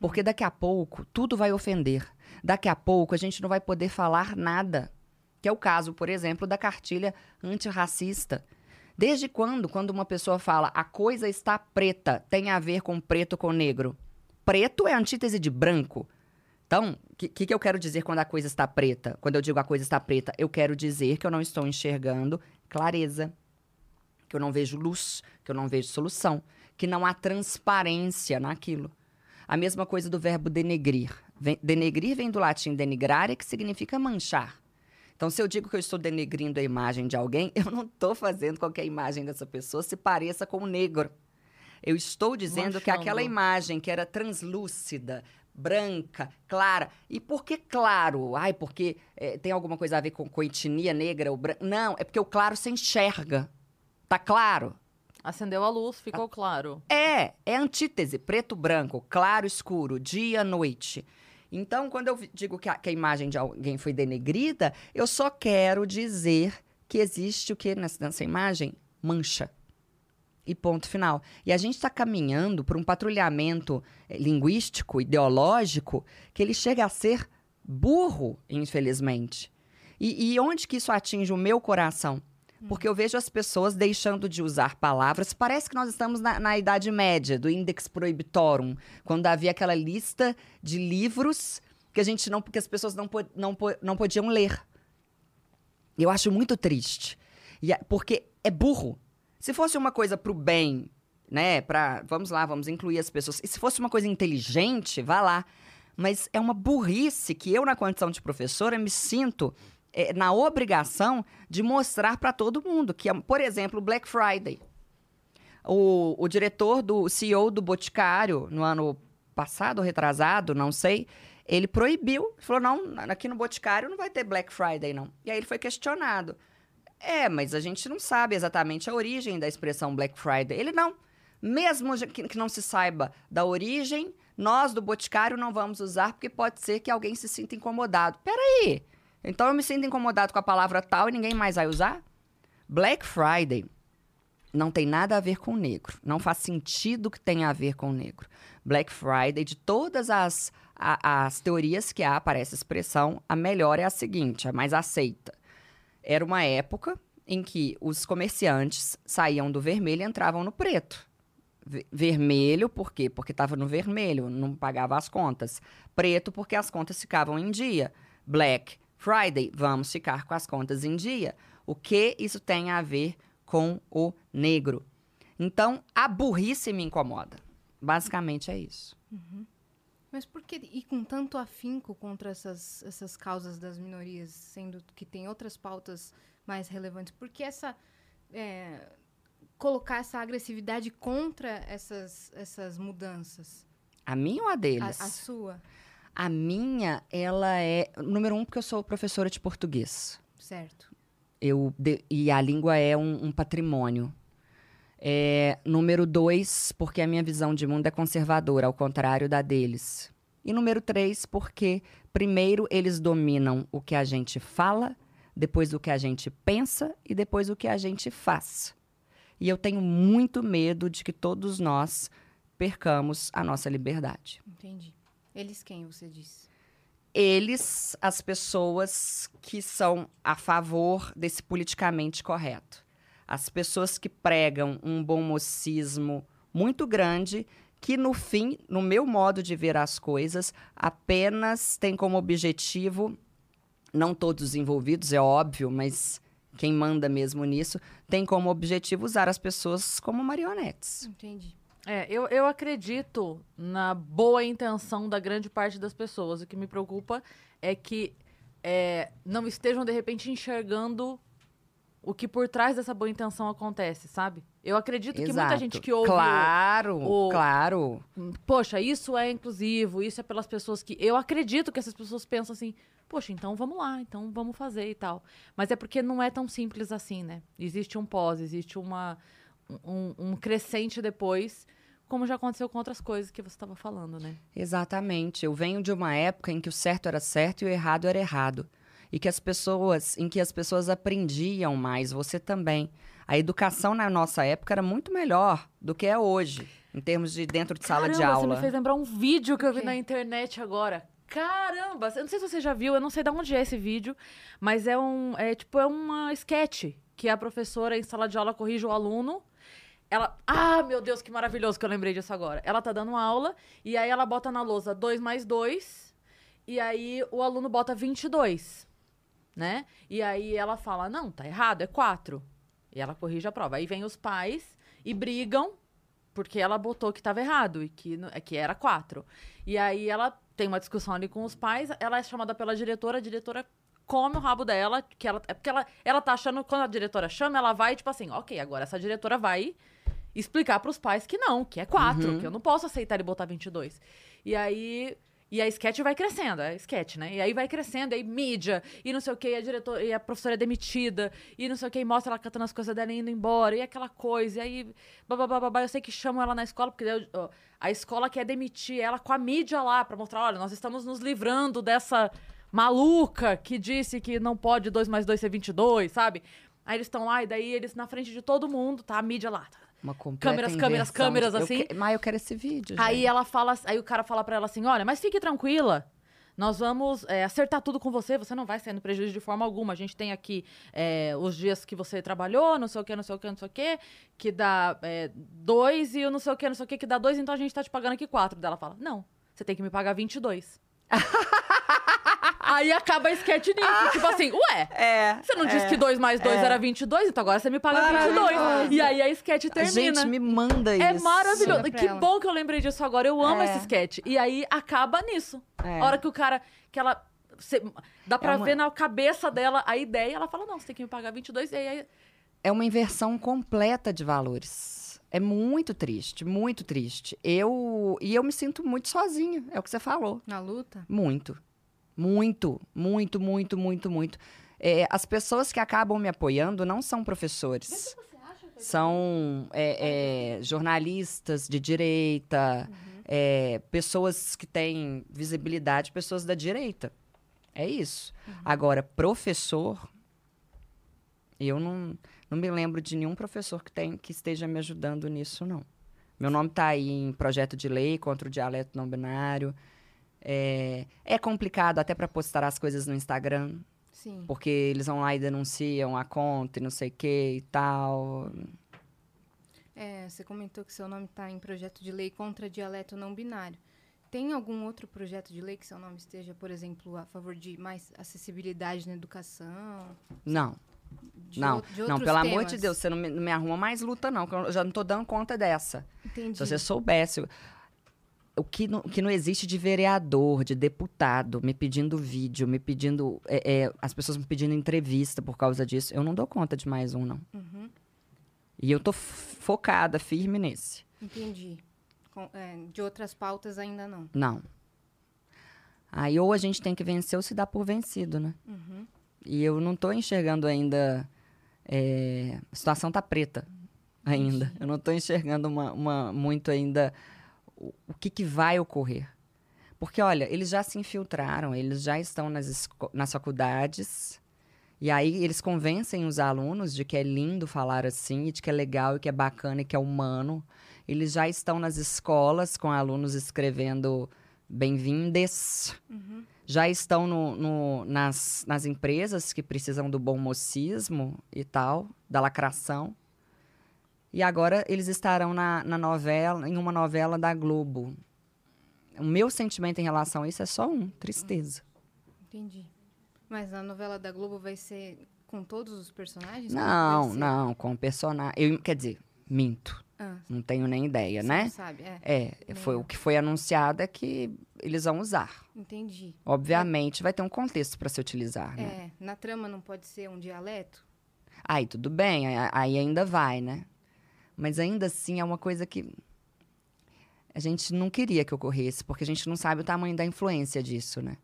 Porque daqui a pouco tudo vai ofender. Daqui a pouco a gente não vai poder falar nada. Que é o caso, por exemplo, da cartilha antirracista. Desde quando, quando uma pessoa fala a coisa está preta, tem a ver com preto com negro? Preto é antítese de branco. Então, o que, que eu quero dizer quando a coisa está preta? Quando eu digo a coisa está preta, eu quero dizer que eu não estou enxergando clareza, que eu não vejo luz, que eu não vejo solução, que não há transparência naquilo. A mesma coisa do verbo denegrir. Denegrir vem do latim denigrare, que significa manchar. Então, se eu digo que eu estou denegrindo a imagem de alguém, [LAUGHS] eu não estou fazendo com que a imagem dessa pessoa se pareça com o negro. Eu estou dizendo que aquela Manchando. imagem que era translúcida, branca, clara. E por que claro? Ai, porque eh, tem alguma coisa a ver com, com etnia negra ou branca? Não, é porque o claro se enxerga. Tá claro? Acendeu a luz, ficou claro. É, é antítese, preto, branco, claro, escuro, dia, noite. Então, quando eu digo que a, que a imagem de alguém foi denegrida, eu só quero dizer que existe o que nessa, nessa imagem? Mancha. E ponto final. E a gente está caminhando para um patrulhamento eh, linguístico, ideológico, que ele chega a ser burro, infelizmente. E, e onde que isso atinge o meu coração? Porque eu vejo as pessoas deixando de usar palavras. Parece que nós estamos na, na Idade Média, do Index Prohibitorum, quando havia aquela lista de livros que a gente não, que as pessoas não, não, não podiam ler. Eu acho muito triste. E porque é burro. Se fosse uma coisa pro bem, né? Pra, vamos lá, vamos incluir as pessoas. E se fosse uma coisa inteligente, vá lá. Mas é uma burrice que eu, na condição de professora, me sinto eh, na obrigação de mostrar para todo mundo. Que, é, por exemplo, o Black Friday. O, o diretor do CEO do Boticário, no ano passado, retrasado, não sei, ele proibiu. Falou: não, aqui no Boticário não vai ter Black Friday, não. E aí ele foi questionado. É, mas a gente não sabe exatamente a origem da expressão Black Friday. Ele não. Mesmo que, que não se saiba da origem, nós do Boticário não vamos usar, porque pode ser que alguém se sinta incomodado. Peraí. Então eu me sinto incomodado com a palavra tal e ninguém mais vai usar? Black Friday não tem nada a ver com negro. Não faz sentido que tenha a ver com negro. Black Friday, de todas as, a- as teorias que há para essa expressão, a melhor é a seguinte, a mais aceita. Era uma época em que os comerciantes saíam do vermelho e entravam no preto. Ve- Vermelho, por quê? Porque estava no vermelho, não pagava as contas. Preto, porque as contas ficavam em dia. Black Friday, vamos ficar com as contas em dia. O que isso tem a ver com o negro? Então, a burrice me incomoda. Basicamente é isso. Mas por que ir com tanto afinco contra essas, essas causas das minorias, sendo que tem outras pautas mais relevantes? Por que essa. é, colocar essa agressividade contra essas, essas mudanças? A minha ou a A, deles? a sua, A minha, ela é. Número um, porque eu sou professora de português. certo? Eu, de- e a língua é um, um patrimônio. É, número dois, porque a minha visão de mundo é conservadora, ao contrário da deles. E número três, porque primeiro eles dominam o que a gente fala, depois o que a gente pensa e depois o que a gente faz. E eu tenho muito medo de que todos nós percamos a nossa liberdade. Entendi. Eles quem, você disse? eles, as pessoas que são a favor desse politicamente correto. As pessoas que pregam um bom mocismo muito grande, que no fim, no meu modo de ver as coisas, apenas tem como objetivo, não todos os envolvidos, é óbvio, mas quem manda mesmo nisso, tem como objetivo usar as pessoas como marionetes. Entendi. É, eu, eu acredito na boa intenção da grande parte das pessoas. O que me preocupa é que é, não estejam, de repente, enxergando o que por trás dessa boa intenção acontece, sabe? Eu acredito que muita Exato. gente que ouve. o- Claro, o- claro. Poxa, isso é inclusivo, isso é pelas pessoas que. Eu acredito que essas pessoas pensam assim, poxa, então vamos lá, então vamos fazer e tal. Mas é porque não é tão simples assim, né? Existe um pós, existe uma, um, um crescente depois, como já aconteceu com outras coisas que você estava falando, né? Exatamente. Eu venho de uma época em que o certo era certo e o errado era errado. E que as pessoas, em que as pessoas aprendiam mais, você também. A educação na nossa época era muito melhor do que é hoje, em termos de dentro de sala de Caramba, aula. Você me fez lembrar um vídeo que eu vi na internet agora. Caramba! Eu não sei se você já viu, eu não sei de onde é esse vídeo, mas é um. É tipo, é uma sketch que a professora em sala de aula corrige o aluno. Ela. Ah, meu Deus, que maravilhoso que eu lembrei disso agora. Ela tá dando aula e aí ela bota na lousa 2 mais 2 e aí o aluno bota 22, né? E aí ela fala, não, tá errado, é 4. E ela corrige a prova. Aí vem os pais e brigam porque ela botou que estava errado e que, é que era 4. E aí ela tem uma discussão ali com os pais, ela é chamada pela diretora, a diretora come o rabo dela, que ela, é porque ela, ela tá achando, quando a diretora chama, ela vai, tipo assim, ok, agora essa diretora vai explicar pros pais que não, que é 4, que eu não posso aceitar ele botar 22. E aí. E a sketch vai crescendo, é sketch, né? E aí vai crescendo, aí mídia, e não sei o que, e a diretora, e a professora é demitida, e não sei o que, e mostra ela catando as coisas dela e indo embora, e aquela coisa, e aí, babá, eu sei que chamam ela na escola, porque ó, a escola quer demitir ela com a mídia lá, pra mostrar, olha, nós estamos nos livrando dessa maluca que disse que não pode 2 mais 2 ser 22, sabe? Aí eles estão lá, e daí eles na frente de todo mundo, tá? A mídia lá, Uma Câmeras, câmeras, câmeras, de- eu assim. que- Mas eu quero esse vídeo, Aí ela fala, aí o cara fala pra ela assim: olha, mas fique tranquila. Nós vamos é, acertar tudo com você, você não vai sair no prejuízo de forma alguma. A gente tem aqui é, os dias que você trabalhou, não sei o que, não sei o que, não sei o que, que dá é, dois e o não sei o que, não sei o que, que dá dois, então a gente tá te pagando aqui quatro. Daí ela fala: não, você tem que me pagar 22. [LAUGHS] Aí acaba a sketch nisso, tipo assim, ué, É. você não disse que 2 mais 2 era 22, então agora você me paga 22. E aí a sketch termina. Gente, me manda isso. É maravilhoso. Que ela. bom que eu lembrei disso agora. Eu amo É. esse sketch. E aí acaba nisso. É. A hora que o cara. Que ela. cê- dá pra uma- ver na cabeça dela a ideia. Ela fala: não, você tem que me pagar 22. E aí. É uma inversão completa de valores. É muito triste, muito triste. Eu e eu me sinto muito sozinha, é o que você falou. Na luta? Muito. Muito, muito, muito, muito, muito. É, as pessoas que acabam me apoiando não são professores. São é, é, jornalistas de direita, é, pessoas que têm visibilidade, pessoas da direita. É isso. Agora, professor, eu não, não me lembro de nenhum professor que, tem, que esteja me ajudando nisso, não. Meu nome está aí em projeto de lei contra o dialeto não binário. É, é complicado até para postar as coisas no Instagram, Sim. porque eles vão lá e denunciam a conta e não sei o que e tal. É, você comentou que seu nome está em projeto de lei contra dialeto não binário. Tem algum outro projeto de lei que seu nome esteja, por exemplo, a favor de mais acessibilidade na educação? Não, De não, não, pelo amor de temas? Deus, você não me, não me arruma mais luta, não, que eu já não tô dando conta dessa. Entendi. Se você soubesse o que não, o que não existe de vereador, de deputado, me pedindo vídeo, me pedindo. é, é, as pessoas me pedindo entrevista por causa disso, eu não dou conta de mais um, não. Uhum, E eu tô focada, firme nesse. entendi. Com- é, de outras pautas ainda não. Não. Aí ou a gente tem que vencer ou se dá por vencido, né? Uhum. E eu não tô enxergando ainda. é, a situação tá preta ainda. Eu não tô enxergando uma, uma- muito ainda o, o que, que vai ocorrer. Porque, olha, eles já se infiltraram, eles já estão nas, nas faculdades. E aí eles convencem os alunos de que é lindo falar assim, e de que é legal, e que é bacana, e que é humano. Eles já estão nas escolas com alunos escrevendo bem-vindes. Já estão no- no- nas, nas empresas que precisam do bom mocismo e tal, da lacração. E agora eles estarão na, na novela, em uma novela da Globo. O meu sentimento em relação a isso é só um, tristeza. Entendi. Mas a novela da Globo vai ser com todos os personagens? Como Não, não, com personagem. Eu, quer dizer, minto. Ah, Não tenho nem ideia, você né? não sabe, é. É, foi o que foi anunciado é que eles vão usar. Entendi. Obviamente, vai ter um contexto para se utilizar, né? É, na trama não pode ser um dialeto? Aí tudo bem, aí ainda vai, né? Mas ainda assim é uma coisa que a gente não queria que ocorresse, porque a gente não sabe o tamanho da influência disso, né?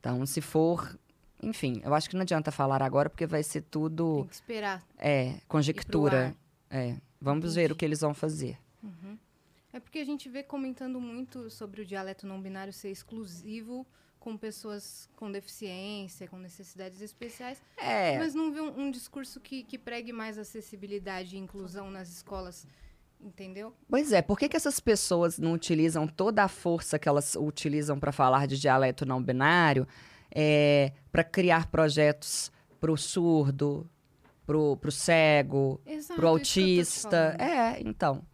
Então, se for. Enfim, eu acho que não adianta falar agora, porque vai ser tudo. Tem que esperar. É, conjectura. É. Vamos ver Entendi. o que eles vão fazer. É porque a gente vê comentando muito sobre o dialeto não binário ser exclusivo com pessoas com deficiência, com necessidades especiais, É. mas não vê um, um discurso que, que pregue mais acessibilidade e inclusão nas escolas, entendeu? Pois é, por que, que essas pessoas não utilizam toda a força que elas utilizam para falar de dialeto não binário para criar projetos para o surdo, para o cego, para o autista? É, então.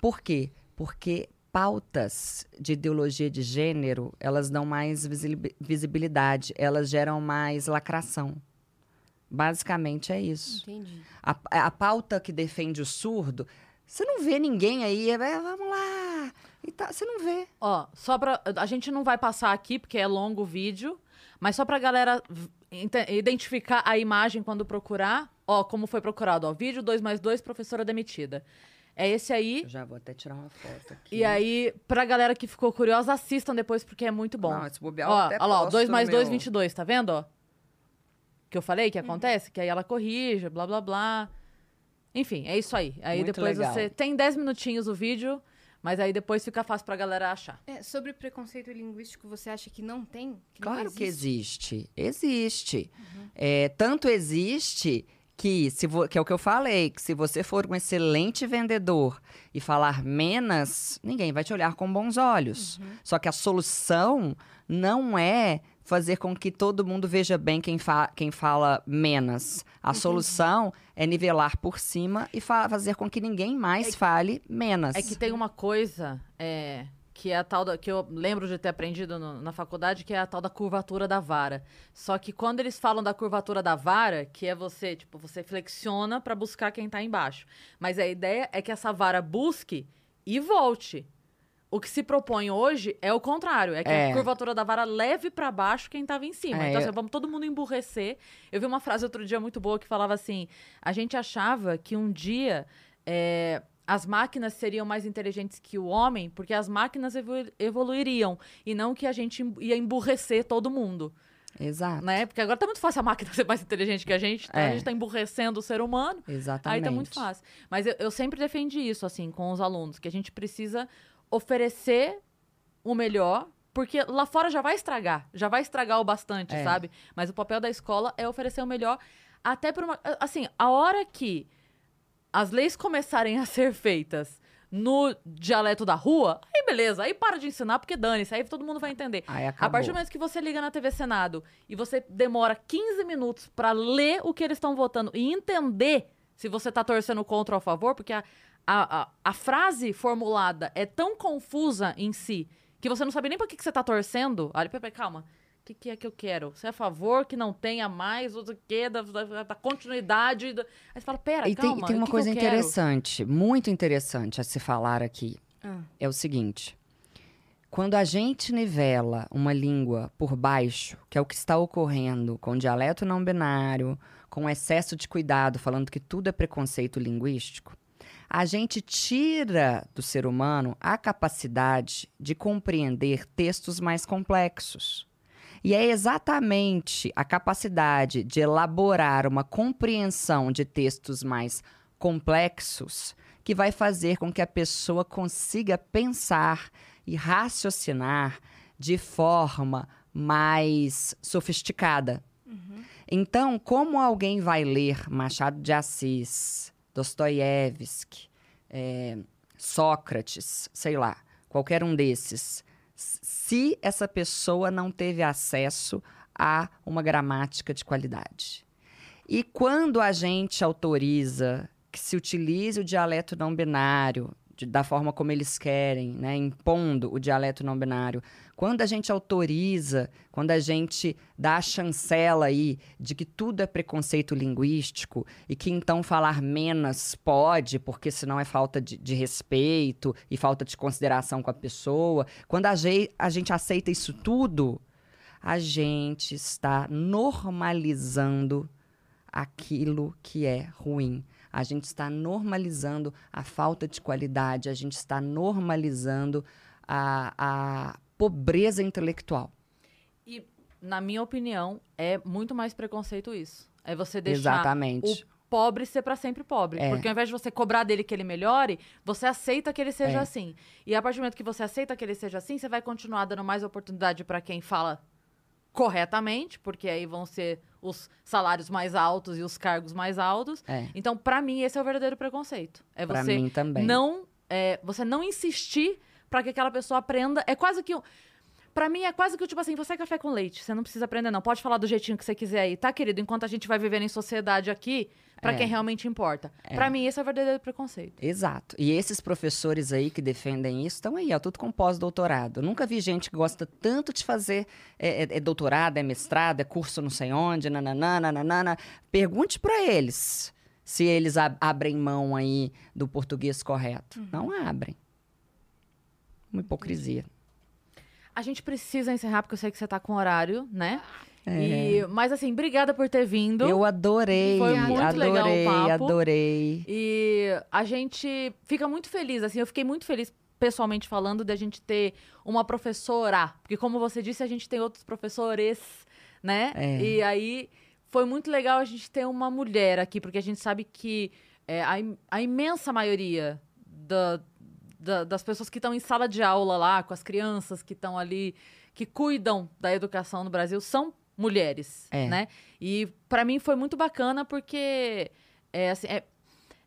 Por quê? Porque pautas de ideologia de gênero, elas dão mais visibilidade, elas geram mais lacração. Basicamente é isso. Entendi. A, a pauta que defende o surdo, você não vê ninguém aí, é, vamos lá. E tá, você não vê. Ó, só pra. A gente não vai passar aqui, porque é longo o vídeo, mas só pra galera identificar a imagem quando procurar. Ó, como foi procurado, ó. Vídeo 2 mais 2, professora demitida. É esse aí. Eu já vou até tirar uma foto aqui. E aí, pra galera que ficou curiosa, assistam depois, porque é muito bom. Não, esse bobear ó, até ó lá, ó, posto 2 no mais 2, meu- 22, tá vendo, ó? Que eu falei que acontece? Que aí ela corrige, blá, blá, blá. Enfim, é isso aí. Aí Muito depois legal. você... Tem 10 minutinhos o vídeo, mas aí depois fica fácil pra galera achar. É, sobre preconceito linguístico, você acha que não tem? Que não Claro que existe? existe. Existe. É, tanto existe que, se vo- que é o que eu falei, que se você for um excelente vendedor e falar menos, ninguém vai te olhar com bons olhos. Só que a solução não é fazer com que todo mundo veja bem quem, fa- quem fala menos. A solução é nivelar por cima e fa- fazer com que ninguém mais fale menos. É que tem uma coisa é, que é a tal da, que eu lembro de ter aprendido no- na faculdade, que é a tal da curvatura da vara. Só que quando eles falam da curvatura da vara, que é você, tipo, você flexiona pra buscar quem tá embaixo. Mas a ideia é que essa vara busque e volte. O que se propõe hoje é o contrário, é que É. a curvatura da vara leve pra baixo quem tava em cima. É, então, assim, vamos todo mundo emburrecer. Eu vi uma frase outro dia muito boa que falava assim: a gente achava que um dia é, as máquinas seriam mais inteligentes que o homem, porque as máquinas evolu- evoluiriam e não que a gente ia emburrecer todo mundo, Exato. né? Porque agora tá muito fácil a máquina ser mais inteligente que a gente, então É. a gente tá emburrecendo o ser humano. Exatamente. Aí tá muito fácil. Mas eu, eu sempre defendi isso, assim, com os alunos, que a gente precisa oferecer o melhor, porque lá fora já vai estragar, já vai estragar o bastante, É. sabe? Mas o papel da escola é oferecer o melhor, até por uma. Assim, a hora que as leis começarem a ser feitas no dialeto da rua, aí beleza, aí para de ensinar, porque dane-se, aí todo mundo vai entender. A partir do momento que você liga na TV Senado e você demora 15 minutos pra ler o que eles estão votando e entender se você tá torcendo contra ou a favor, porque a, a, a, a frase formulada é tão confusa em si que você não sabe nem pra que, que você tá torcendo. Olha, peraí, calma. O que, que é que eu quero? Você é a favor que não tenha mais o quê, da, da, da continuidade? da- Aí você fala, pera, E tem, calma. tem o uma que que coisa quero? interessante, muito interessante a se falar aqui. Ah. É o seguinte: quando a gente nivela uma língua por baixo, que é o que está ocorrendo com o dialeto não binário, com excesso de cuidado, falando que tudo é preconceito linguístico, a gente tira do ser humano a capacidade de compreender textos mais complexos. E é exatamente a capacidade de elaborar uma compreensão de textos mais complexos que vai fazer com que a pessoa consiga pensar e raciocinar de forma mais sofisticada. Então, como alguém vai ler Machado de Assis, Dostoiévski, eh, Sócrates, sei lá, qualquer um desses, se essa pessoa não teve acesso a uma gramática de qualidade? E quando a gente autoriza que se utilize o dialeto não binário de- da forma como eles querem, né, impondo o dialeto não binário, quando a gente autoriza, quando a gente dá a chancela aí de que tudo é preconceito linguístico e que então falar menos pode, porque senão é falta de, de respeito e falta de consideração com a pessoa, quando a, a gente aceita isso tudo, a gente está normalizando aquilo que é ruim. A gente está normalizando a falta de qualidade, a gente está normalizando a, a pobreza intelectual. E, na minha opinião, é muito mais preconceito isso. É você deixar Exatamente. o pobre ser pra sempre pobre. É. Porque ao invés de você cobrar dele que ele melhore, você aceita que ele seja É. assim. E a partir do momento que você aceita que ele seja assim, você vai continuar dando mais oportunidade pra quem fala corretamente, porque aí vão ser os salários mais altos e os cargos mais altos. É, Então, pra mim, esse é o verdadeiro preconceito. É pra você mim também. não é, você não insistir pra que aquela pessoa aprenda. É quase que um, Pra mim é quase que tipo assim, você é café com leite, você não precisa aprender não, pode falar do jeitinho que você quiser aí, tá, querido? Enquanto a gente vai vivendo em sociedade aqui, pra É. quem realmente importa. Pra mim esse é o verdadeiro preconceito. Exato. E esses professores aí que defendem isso estão aí, ó, tudo com pós-doutorado. Nunca vi gente que gosta tanto de fazer é, é- é doutorado, é mestrado, é curso não sei onde, nananana. Pergunte pra eles se eles ab- abrem mão aí do português correto. Não abrem. Uma hipocrisia. A gente precisa encerrar, porque eu sei que você tá com horário, né? É. E, mas assim, obrigada por ter vindo. Eu adorei, Foi muito adorei, legal o papo. adorei. E a gente fica muito feliz, assim, eu fiquei muito feliz pessoalmente falando da gente ter uma professora, porque como você disse, a gente tem outros professores, né? É. E aí foi muito legal a gente ter uma mulher aqui, porque a gente sabe que é, a, a imensa maioria da- da- das pessoas que estão em sala de aula lá, com as crianças que estão ali, que cuidam da educação no Brasil, são mulheres, É. né? E pra mim foi muito bacana porque é, assim, é,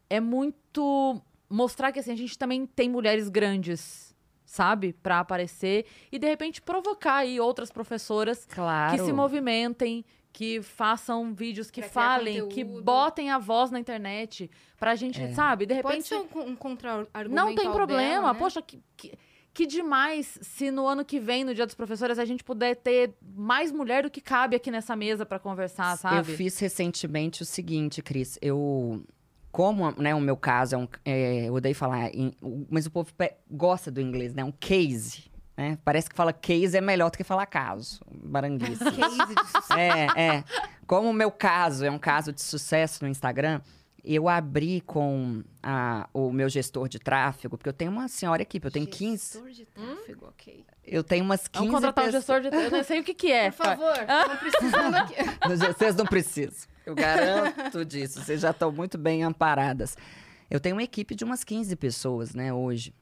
é muito mostrar que assim, a gente também tem mulheres grandes, sabe? Pra aparecer e de repente provocar aí outras professoras Claro. que se movimentem, que façam vídeos, que Pra falem, que botem a voz na internet pra gente, É. sabe? De Pode repente ser um, um contra-argumento. não tem problema. dela, né? Poxa, que, que, que demais se no ano que vem, no Dia dos Professores, a gente puder ter mais mulher do que cabe aqui nessa mesa pra conversar, Eu sabe? fiz recentemente o seguinte, Cris. Eu. Como né, o meu caso é um. é, eu odeio falar, mas o povo gosta do inglês, né? Um case. Né? Parece que fala case é melhor do que falar caso. Baranguice. [LAUGHS] Case de sucesso. é, é. Como o meu caso é um caso de sucesso no Instagram, eu abri com a- o meu gestor de tráfego, porque eu tenho uma senhora equipe, eu tenho 15. Gestor de tráfego, ok. Eu tenho umas 15 Vamos contratar um pessoas- gestor de... Eu não sei o que que é. Por favor, não precisando [LAUGHS] aqui. Mas Vocês não precisam. Eu garanto disso. Vocês já estão muito bem amparadas. Eu tenho uma equipe de umas 15 pessoas, né, hoje.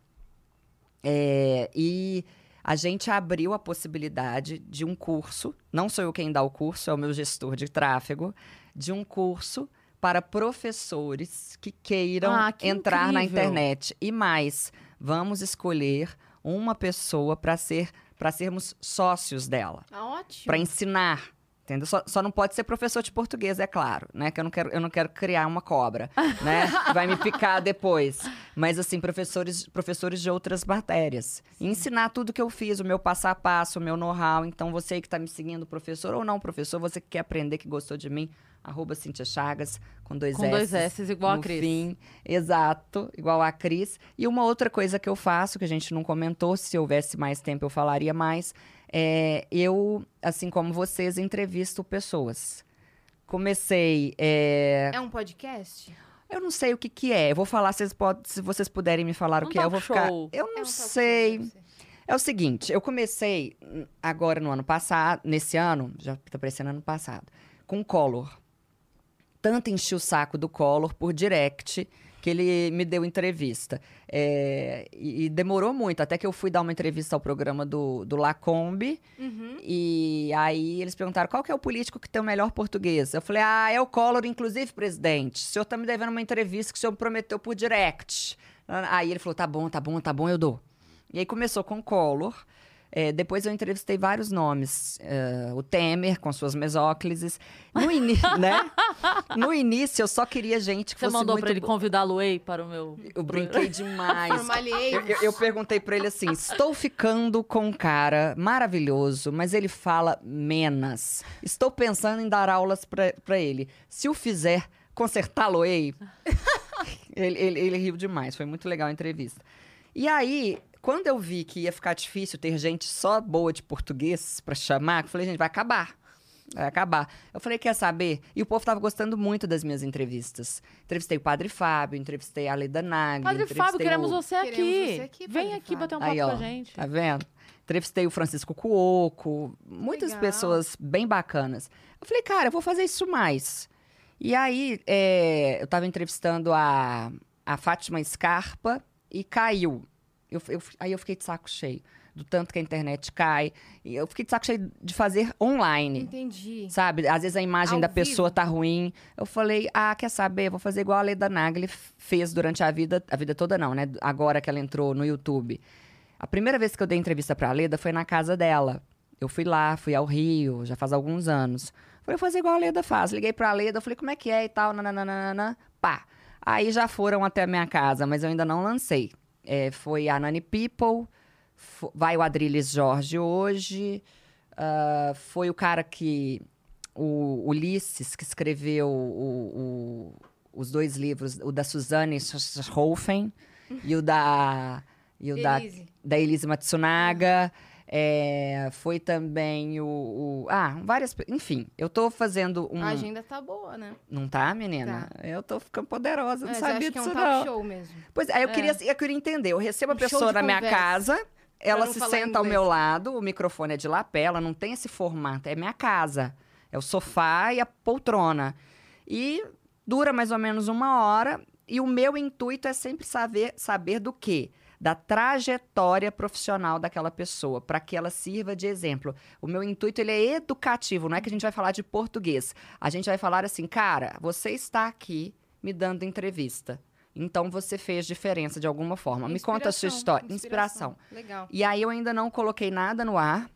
É, e a gente abriu a possibilidade de um curso, não sou eu quem dá o curso, é o meu gestor de tráfego, de um curso para professores que queiram Ah, que entrar na incrível. internet. E mais, vamos escolher uma pessoa para ser para sermos sócios dela Ah, ótimo. para ensinar. Entendeu? Só, só não pode ser professor de português, é claro, né? Que eu não quero, eu não quero criar uma cobra, né? Que [LAUGHS] vai me picar depois. Mas, assim, professores, professores de outras matérias. Ensinar tudo que eu fiz, o meu passo a passo, o meu know-how. Então, você que está me seguindo, professor ou não professor, você que quer aprender, que gostou de mim, arroba Cintia Chagas, com dois Com S. dois S, igual a Cris. Fim. Exato, igual a Cris. E uma outra coisa que eu faço, que a gente não comentou, se houvesse mais tempo eu falaria mais, é eu, assim como vocês, entrevisto pessoas. Comecei. é, É um podcast? Eu não sei o que, que é. Eu vou falar, vocês pod- se vocês puderem me falar Um o que é, eu vou ficar. show. Eu É não um talk show, sei. É o seguinte, eu comecei agora no ano passado, nesse ano, já tá parecendo ano passado, com o Collor. Tanto enchi o saco do Collor por direct que ele me deu entrevista. É, e, e demorou muito, até que eu fui dar uma entrevista ao programa do, do Lacombe. Uhum. E aí eles perguntaram qual que é o político que tem o melhor português. Eu falei, ah, é o Collor, inclusive, presidente. O senhor tá me devendo uma entrevista que o senhor me prometeu por direct. Aí ele falou, tá bom, tá bom, tá bom, eu dou. E aí começou com o Collor. É, depois eu entrevistei vários nomes. É, o Temer, com suas mesóclises. No, ini [LAUGHS] né? no início, eu só queria gente que Você fosse mandou muito... pra ele convidar a Luei para o meu... Eu brinquei demais. Eu, eu- eu perguntei pra ele assim: estou ficando com um cara maravilhoso, mas ele fala menos. Estou pensando em dar aulas pra, pra ele. Se o fizer, consertá-lo-ei. [LAUGHS] ele, ele, ele riu demais, foi muito legal a entrevista. E aí, quando eu vi que ia ficar difícil ter gente só boa de português pra chamar, eu falei, gente, vai acabar. Vai acabar. Eu falei, quer saber? E o povo tava gostando muito das minhas entrevistas. Entrevistei o Padre Fábio, entrevistei a Leda Nagli. Padre entrevistei Fábio, queremos o... você aqui. Queremos você aqui, Vem aqui Fábio. bater um papo Aí, com a gente. Tá vendo? Entrevistei o Francisco Cuoco, muitas Legal. pessoas bem bacanas. Eu falei, cara, eu vou fazer isso mais. E aí, é, eu tava entrevistando a, a Fátima Scarpa e caiu. Eu, eu- aí eu fiquei de saco cheio, do tanto que a internet cai. E eu fiquei de saco cheio de fazer online. Entendi. Sabe? Às vezes a imagem Ao da vivo. pessoa tá ruim. Eu falei, ah, quer saber? Vou fazer igual a Leda Nagli fez durante a vida, a vida toda não, né? Agora que ela entrou no YouTube. A primeira vez que eu dei entrevista pra Leda foi na casa dela. Eu fui lá, fui ao Rio, já faz alguns anos. Falei, vou fazer igual a Leda faz. Liguei pra Leda, falei, como é que é e tal, nananana, pá. Aí já foram até a minha casa, mas eu ainda não lancei. É, foi a Nani People, vai o Adriles Jorge hoje, ah, foi o cara que... O Ulisses, que escreveu o- o- os dois livros, o da Suzanne Schoffen [LAUGHS] e o da... E o da Elise. da Elise Matsunaga. É, foi também o, o- Ah, várias. Enfim, eu tô fazendo um. A agenda tá boa, né? Não tá, menina? Eu tô ficando poderosa, não Mas sabia acho que é um disso, não. show mesmo. Pois é, eu, Queria, eu queria entender. Eu recebo a Um pessoa na minha conversa. casa, ela se senta ao inglês. meu lado, o microfone é de lapé, ela não tem esse formato, é minha casa. É o sofá e a poltrona. E dura mais ou menos uma hora. E o meu intuito é sempre saber, saber do quê? Da trajetória profissional daquela pessoa, para que ela sirva de exemplo. O meu intuito ele é educativo, não é que a gente vai falar de português. A gente vai falar assim, cara, você está aqui me dando entrevista. Então você fez diferença de alguma forma. Me conta a sua Inspiração, história. Inspiração. Legal. E aí eu ainda não coloquei nada no ar.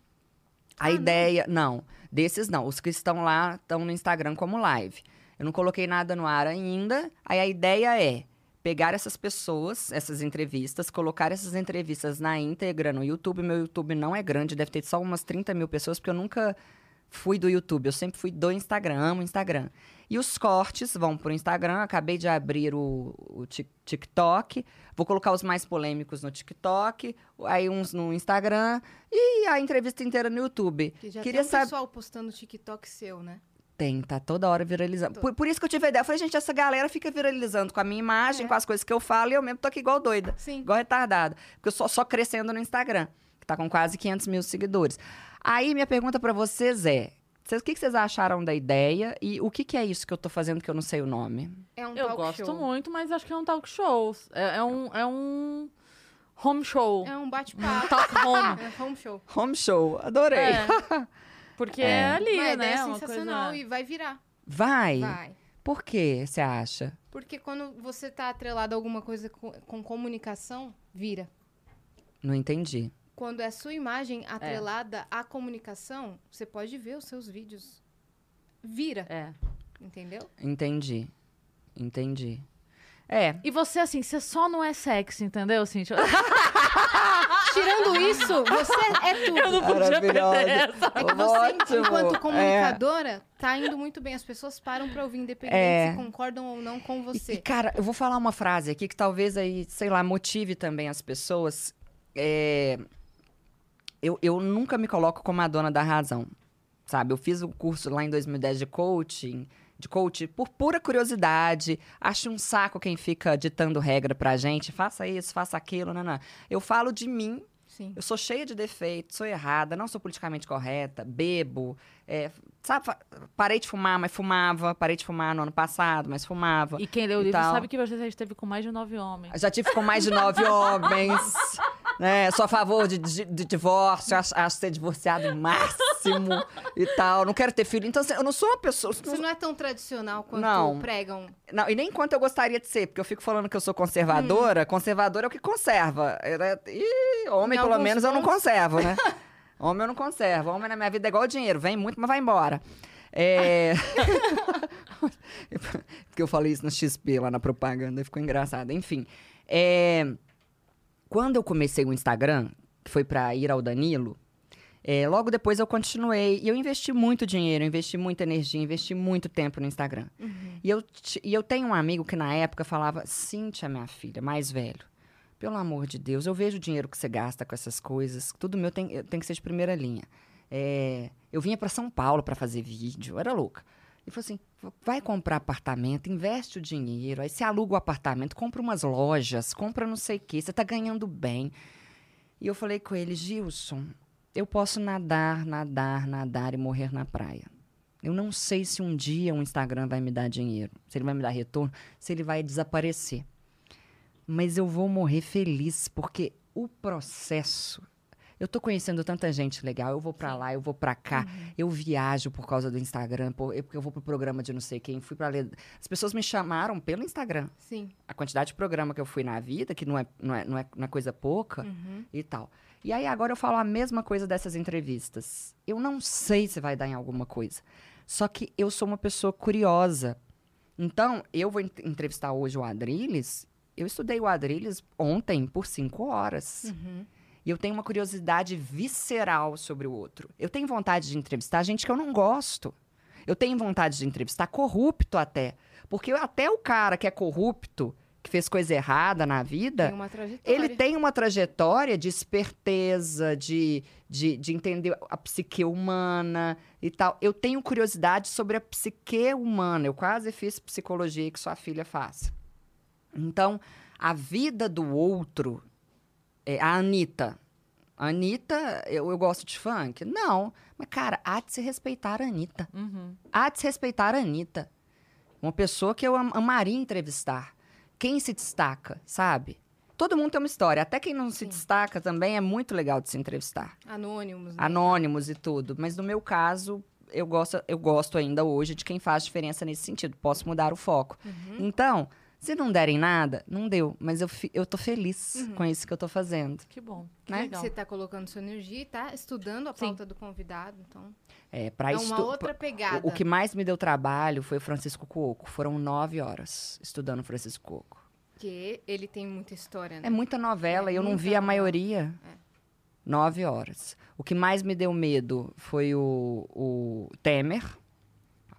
A Ah, não? ideia. Não. desses não. Os que estão lá estão no Instagram como live. Eu não coloquei nada no ar ainda. Aí a ideia é pegar essas pessoas, essas entrevistas, colocar essas entrevistas na íntegra no YouTube. Meu YouTube não é grande, deve ter só umas 30 mil pessoas, porque eu nunca fui do YouTube, eu sempre fui do Instagram, amo Instagram. E os cortes vão pro Instagram, acabei de abrir o, o Tik- TikTok, vou colocar os mais polêmicos no TikTok, aí uns no Instagram e a entrevista inteira no YouTube. Que já Queria tem um saber. pessoal postando TikTok seu, né? Tem, tá toda hora viralizando. Por, por isso que eu tive a ideia. Eu falei, gente, essa galera fica viralizando com a minha imagem, É. com as coisas que eu falo, e eu mesmo tô aqui igual doida. Sim. Igual retardada. Porque eu só, só crescendo no Instagram, que tá com quase 500 mil seguidores. Aí, minha pergunta pra vocês é: vocês, o que, que vocês acharam da ideia e o que, que é isso que eu tô fazendo que eu não sei o nome? É um Eu talk gosto show. muito, mas acho que é um talk show. É, é um, é um home show. É um Um [LAUGHS] bate-papo. talk home. É home show. Home show, adorei. É. [LAUGHS] Porque é, É. ali, Uma né? uma sensacional coisa... e vai virar. Vai? Vai. Por que você acha? Porque quando você tá atrelado a alguma coisa com, com comunicação, vira. Não entendi. Quando é a sua imagem É. atrelada à comunicação, você pode ver os seus vídeos. Vira, É. entendeu? Entendi. Entendi. É, E você, assim, você só não é sexy, entendeu, Cintia? [LAUGHS] Tirando isso, você é tudo. Eu não podia perder essa. É que você, Ótimo. enquanto É. comunicadora, tá indo muito bem. As pessoas param pra ouvir, independente É. se concordam ou não com você. E, cara, eu vou falar uma frase aqui que talvez aí, sei lá, motive também as pessoas. É, Eu, eu nunca me coloco como a dona da razão, sabe? Eu fiz o curso lá em 2010 de coaching, de coach por pura curiosidade. Acho um saco quem fica ditando regra pra gente. Faça isso, faça aquilo, não, não. Eu falo de mim, Sim. eu sou cheia de defeitos, sou errada, não sou politicamente correta, bebo. é, sabe, parei de fumar, mas fumava. Parei de fumar no ano passado, mas fumava. E quem leu o livro sabe que você já esteve com mais de nove homens. Já tive com mais de nove [LAUGHS] homens. Né? Sou a favor de, de- de divórcio, acho, acho ser divorciado o máximo e tal. Não quero ter filho. Então, assim, eu não sou uma pessoa. Você não é tão tradicional quanto Não. pregam. Não, e nem quanto eu gostaria de ser, porque eu fico falando que eu sou conservadora. Conservadora é o que conserva. Era- Ih, homem, Em pelo menos, eu não pontos. conservo, né? [LAUGHS] homem eu não conservo. Homem na minha vida é igual dinheiro. Vem muito, mas vai embora. É... [LAUGHS] [LAUGHS] porque eu falei isso no XP, lá na propaganda, e ficou engraçado. Enfim, é... quando eu comecei o Instagram, que foi pra ir ao Danilo, é, logo depois eu continuei. E eu investi muito dinheiro, investi muita energia, investi muito tempo no Instagram. E, eu, e eu tenho um amigo que na época falava: Cíntia, minha filha, mais velho, pelo amor de Deus, eu vejo o dinheiro que você gasta com essas coisas, tudo meu tem, tem que ser de primeira linha. É, eu vinha para São Paulo para fazer vídeo, era louca. Ele falou assim: vai comprar apartamento, investe o dinheiro, aí você aluga o apartamento, compra umas lojas, compra não sei o quê, você tá ganhando bem. E eu falei com ele: Gilson, eu posso nadar, nadar, nadar e morrer na praia. Eu não sei se um dia o Instagram vai me dar dinheiro, se ele vai me dar retorno, se ele vai desaparecer. Mas eu vou morrer feliz, porque o processo Eu tô conhecendo tanta gente legal, eu vou pra lá, eu vou pra cá, eu viajo por causa do Instagram, por- eu- porque eu vou pro programa de não sei quem, fui pra ler. As pessoas me chamaram pelo Instagram. Sim. A quantidade de programa que eu fui na vida, que não é, não é, não é, não é coisa pouca Uhum. e tal. E aí agora eu falo a mesma coisa dessas entrevistas. Eu não sei se vai dar em alguma coisa. Só que eu sou uma pessoa curiosa. Então, eu vou en- entrevistar hoje o Adrilles. Eu estudei o Adrilles ontem por cinco horas. Uhum. E eu tenho uma curiosidade visceral sobre o outro. Eu tenho vontade de entrevistar gente que eu não gosto. Eu tenho vontade de entrevistar corrupto até. Porque até o cara que é corrupto, que fez coisa errada na vida, Tem ele tem uma trajetória de esperteza, de, de, de entender a psique humana e tal. Eu tenho curiosidade sobre a psique humana. Eu quase fiz psicologia que sua filha faz. Então, a vida do outro. É, a Anitta. A Anitta, eu, eu gosto de funk? Não. Mas, cara, há de se respeitar a Anitta. Uhum. Há de se respeitar a Anitta. Uma pessoa que eu am- amaria entrevistar. Quem se destaca, sabe? Todo mundo tem uma história. Até quem não se destaca também é muito legal de se entrevistar. Anônimos. né? Anônimos e tudo. Mas no meu caso, eu gosto, eu gosto ainda hoje de quem faz diferença nesse sentido. Posso mudar o foco. Então, se não derem nada, não deu. Mas eu, eu tô feliz com isso que eu tô fazendo. Que bom. Que Né? legal. Você tá colocando sua energia e tá estudando a Sim. pauta do convidado. Então, É, pra é estu- uma outra pegada. O, o que mais me deu trabalho foi o Francisco Cuoco. Foram nove horas estudando Francisco Cuoco. Porque ele tem muita história, né? É muita novela É, e eu não vi a novela. maioria. É. Nove horas. O que mais me deu medo foi o, o Temer.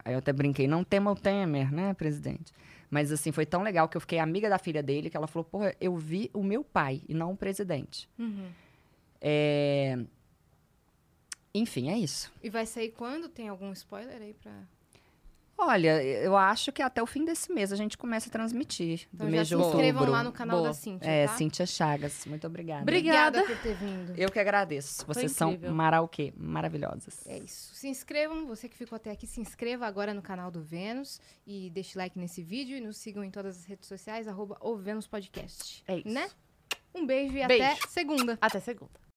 Aí eu até brinquei, não tema o Temer, né, presidente? Mas assim, foi tão legal que eu fiquei amiga da filha dele que ela falou, porra, eu vi o meu pai e não o presidente. Uhum. É... Enfim, é isso. E vai sair quando? Tem algum spoiler aí pra... Olha, eu acho que até o fim desse mês a gente começa a transmitir. Então do já mês se de outubro. inscrevam lá no canal Boa. da Cintia, É, tá? Cíntia Chagas. Muito obrigada. Obrigada. Obrigada por ter vindo. Eu que agradeço. Vocês são marauquê, maravilhosas. É isso. Se inscrevam, você que ficou até aqui, se inscreva agora no canal do Vênus e deixe like nesse vídeo e nos sigam em todas as redes sociais, arroba o Vênus Podcast. É isso. Né? Um beijo e Beijo. até segunda. Até segunda.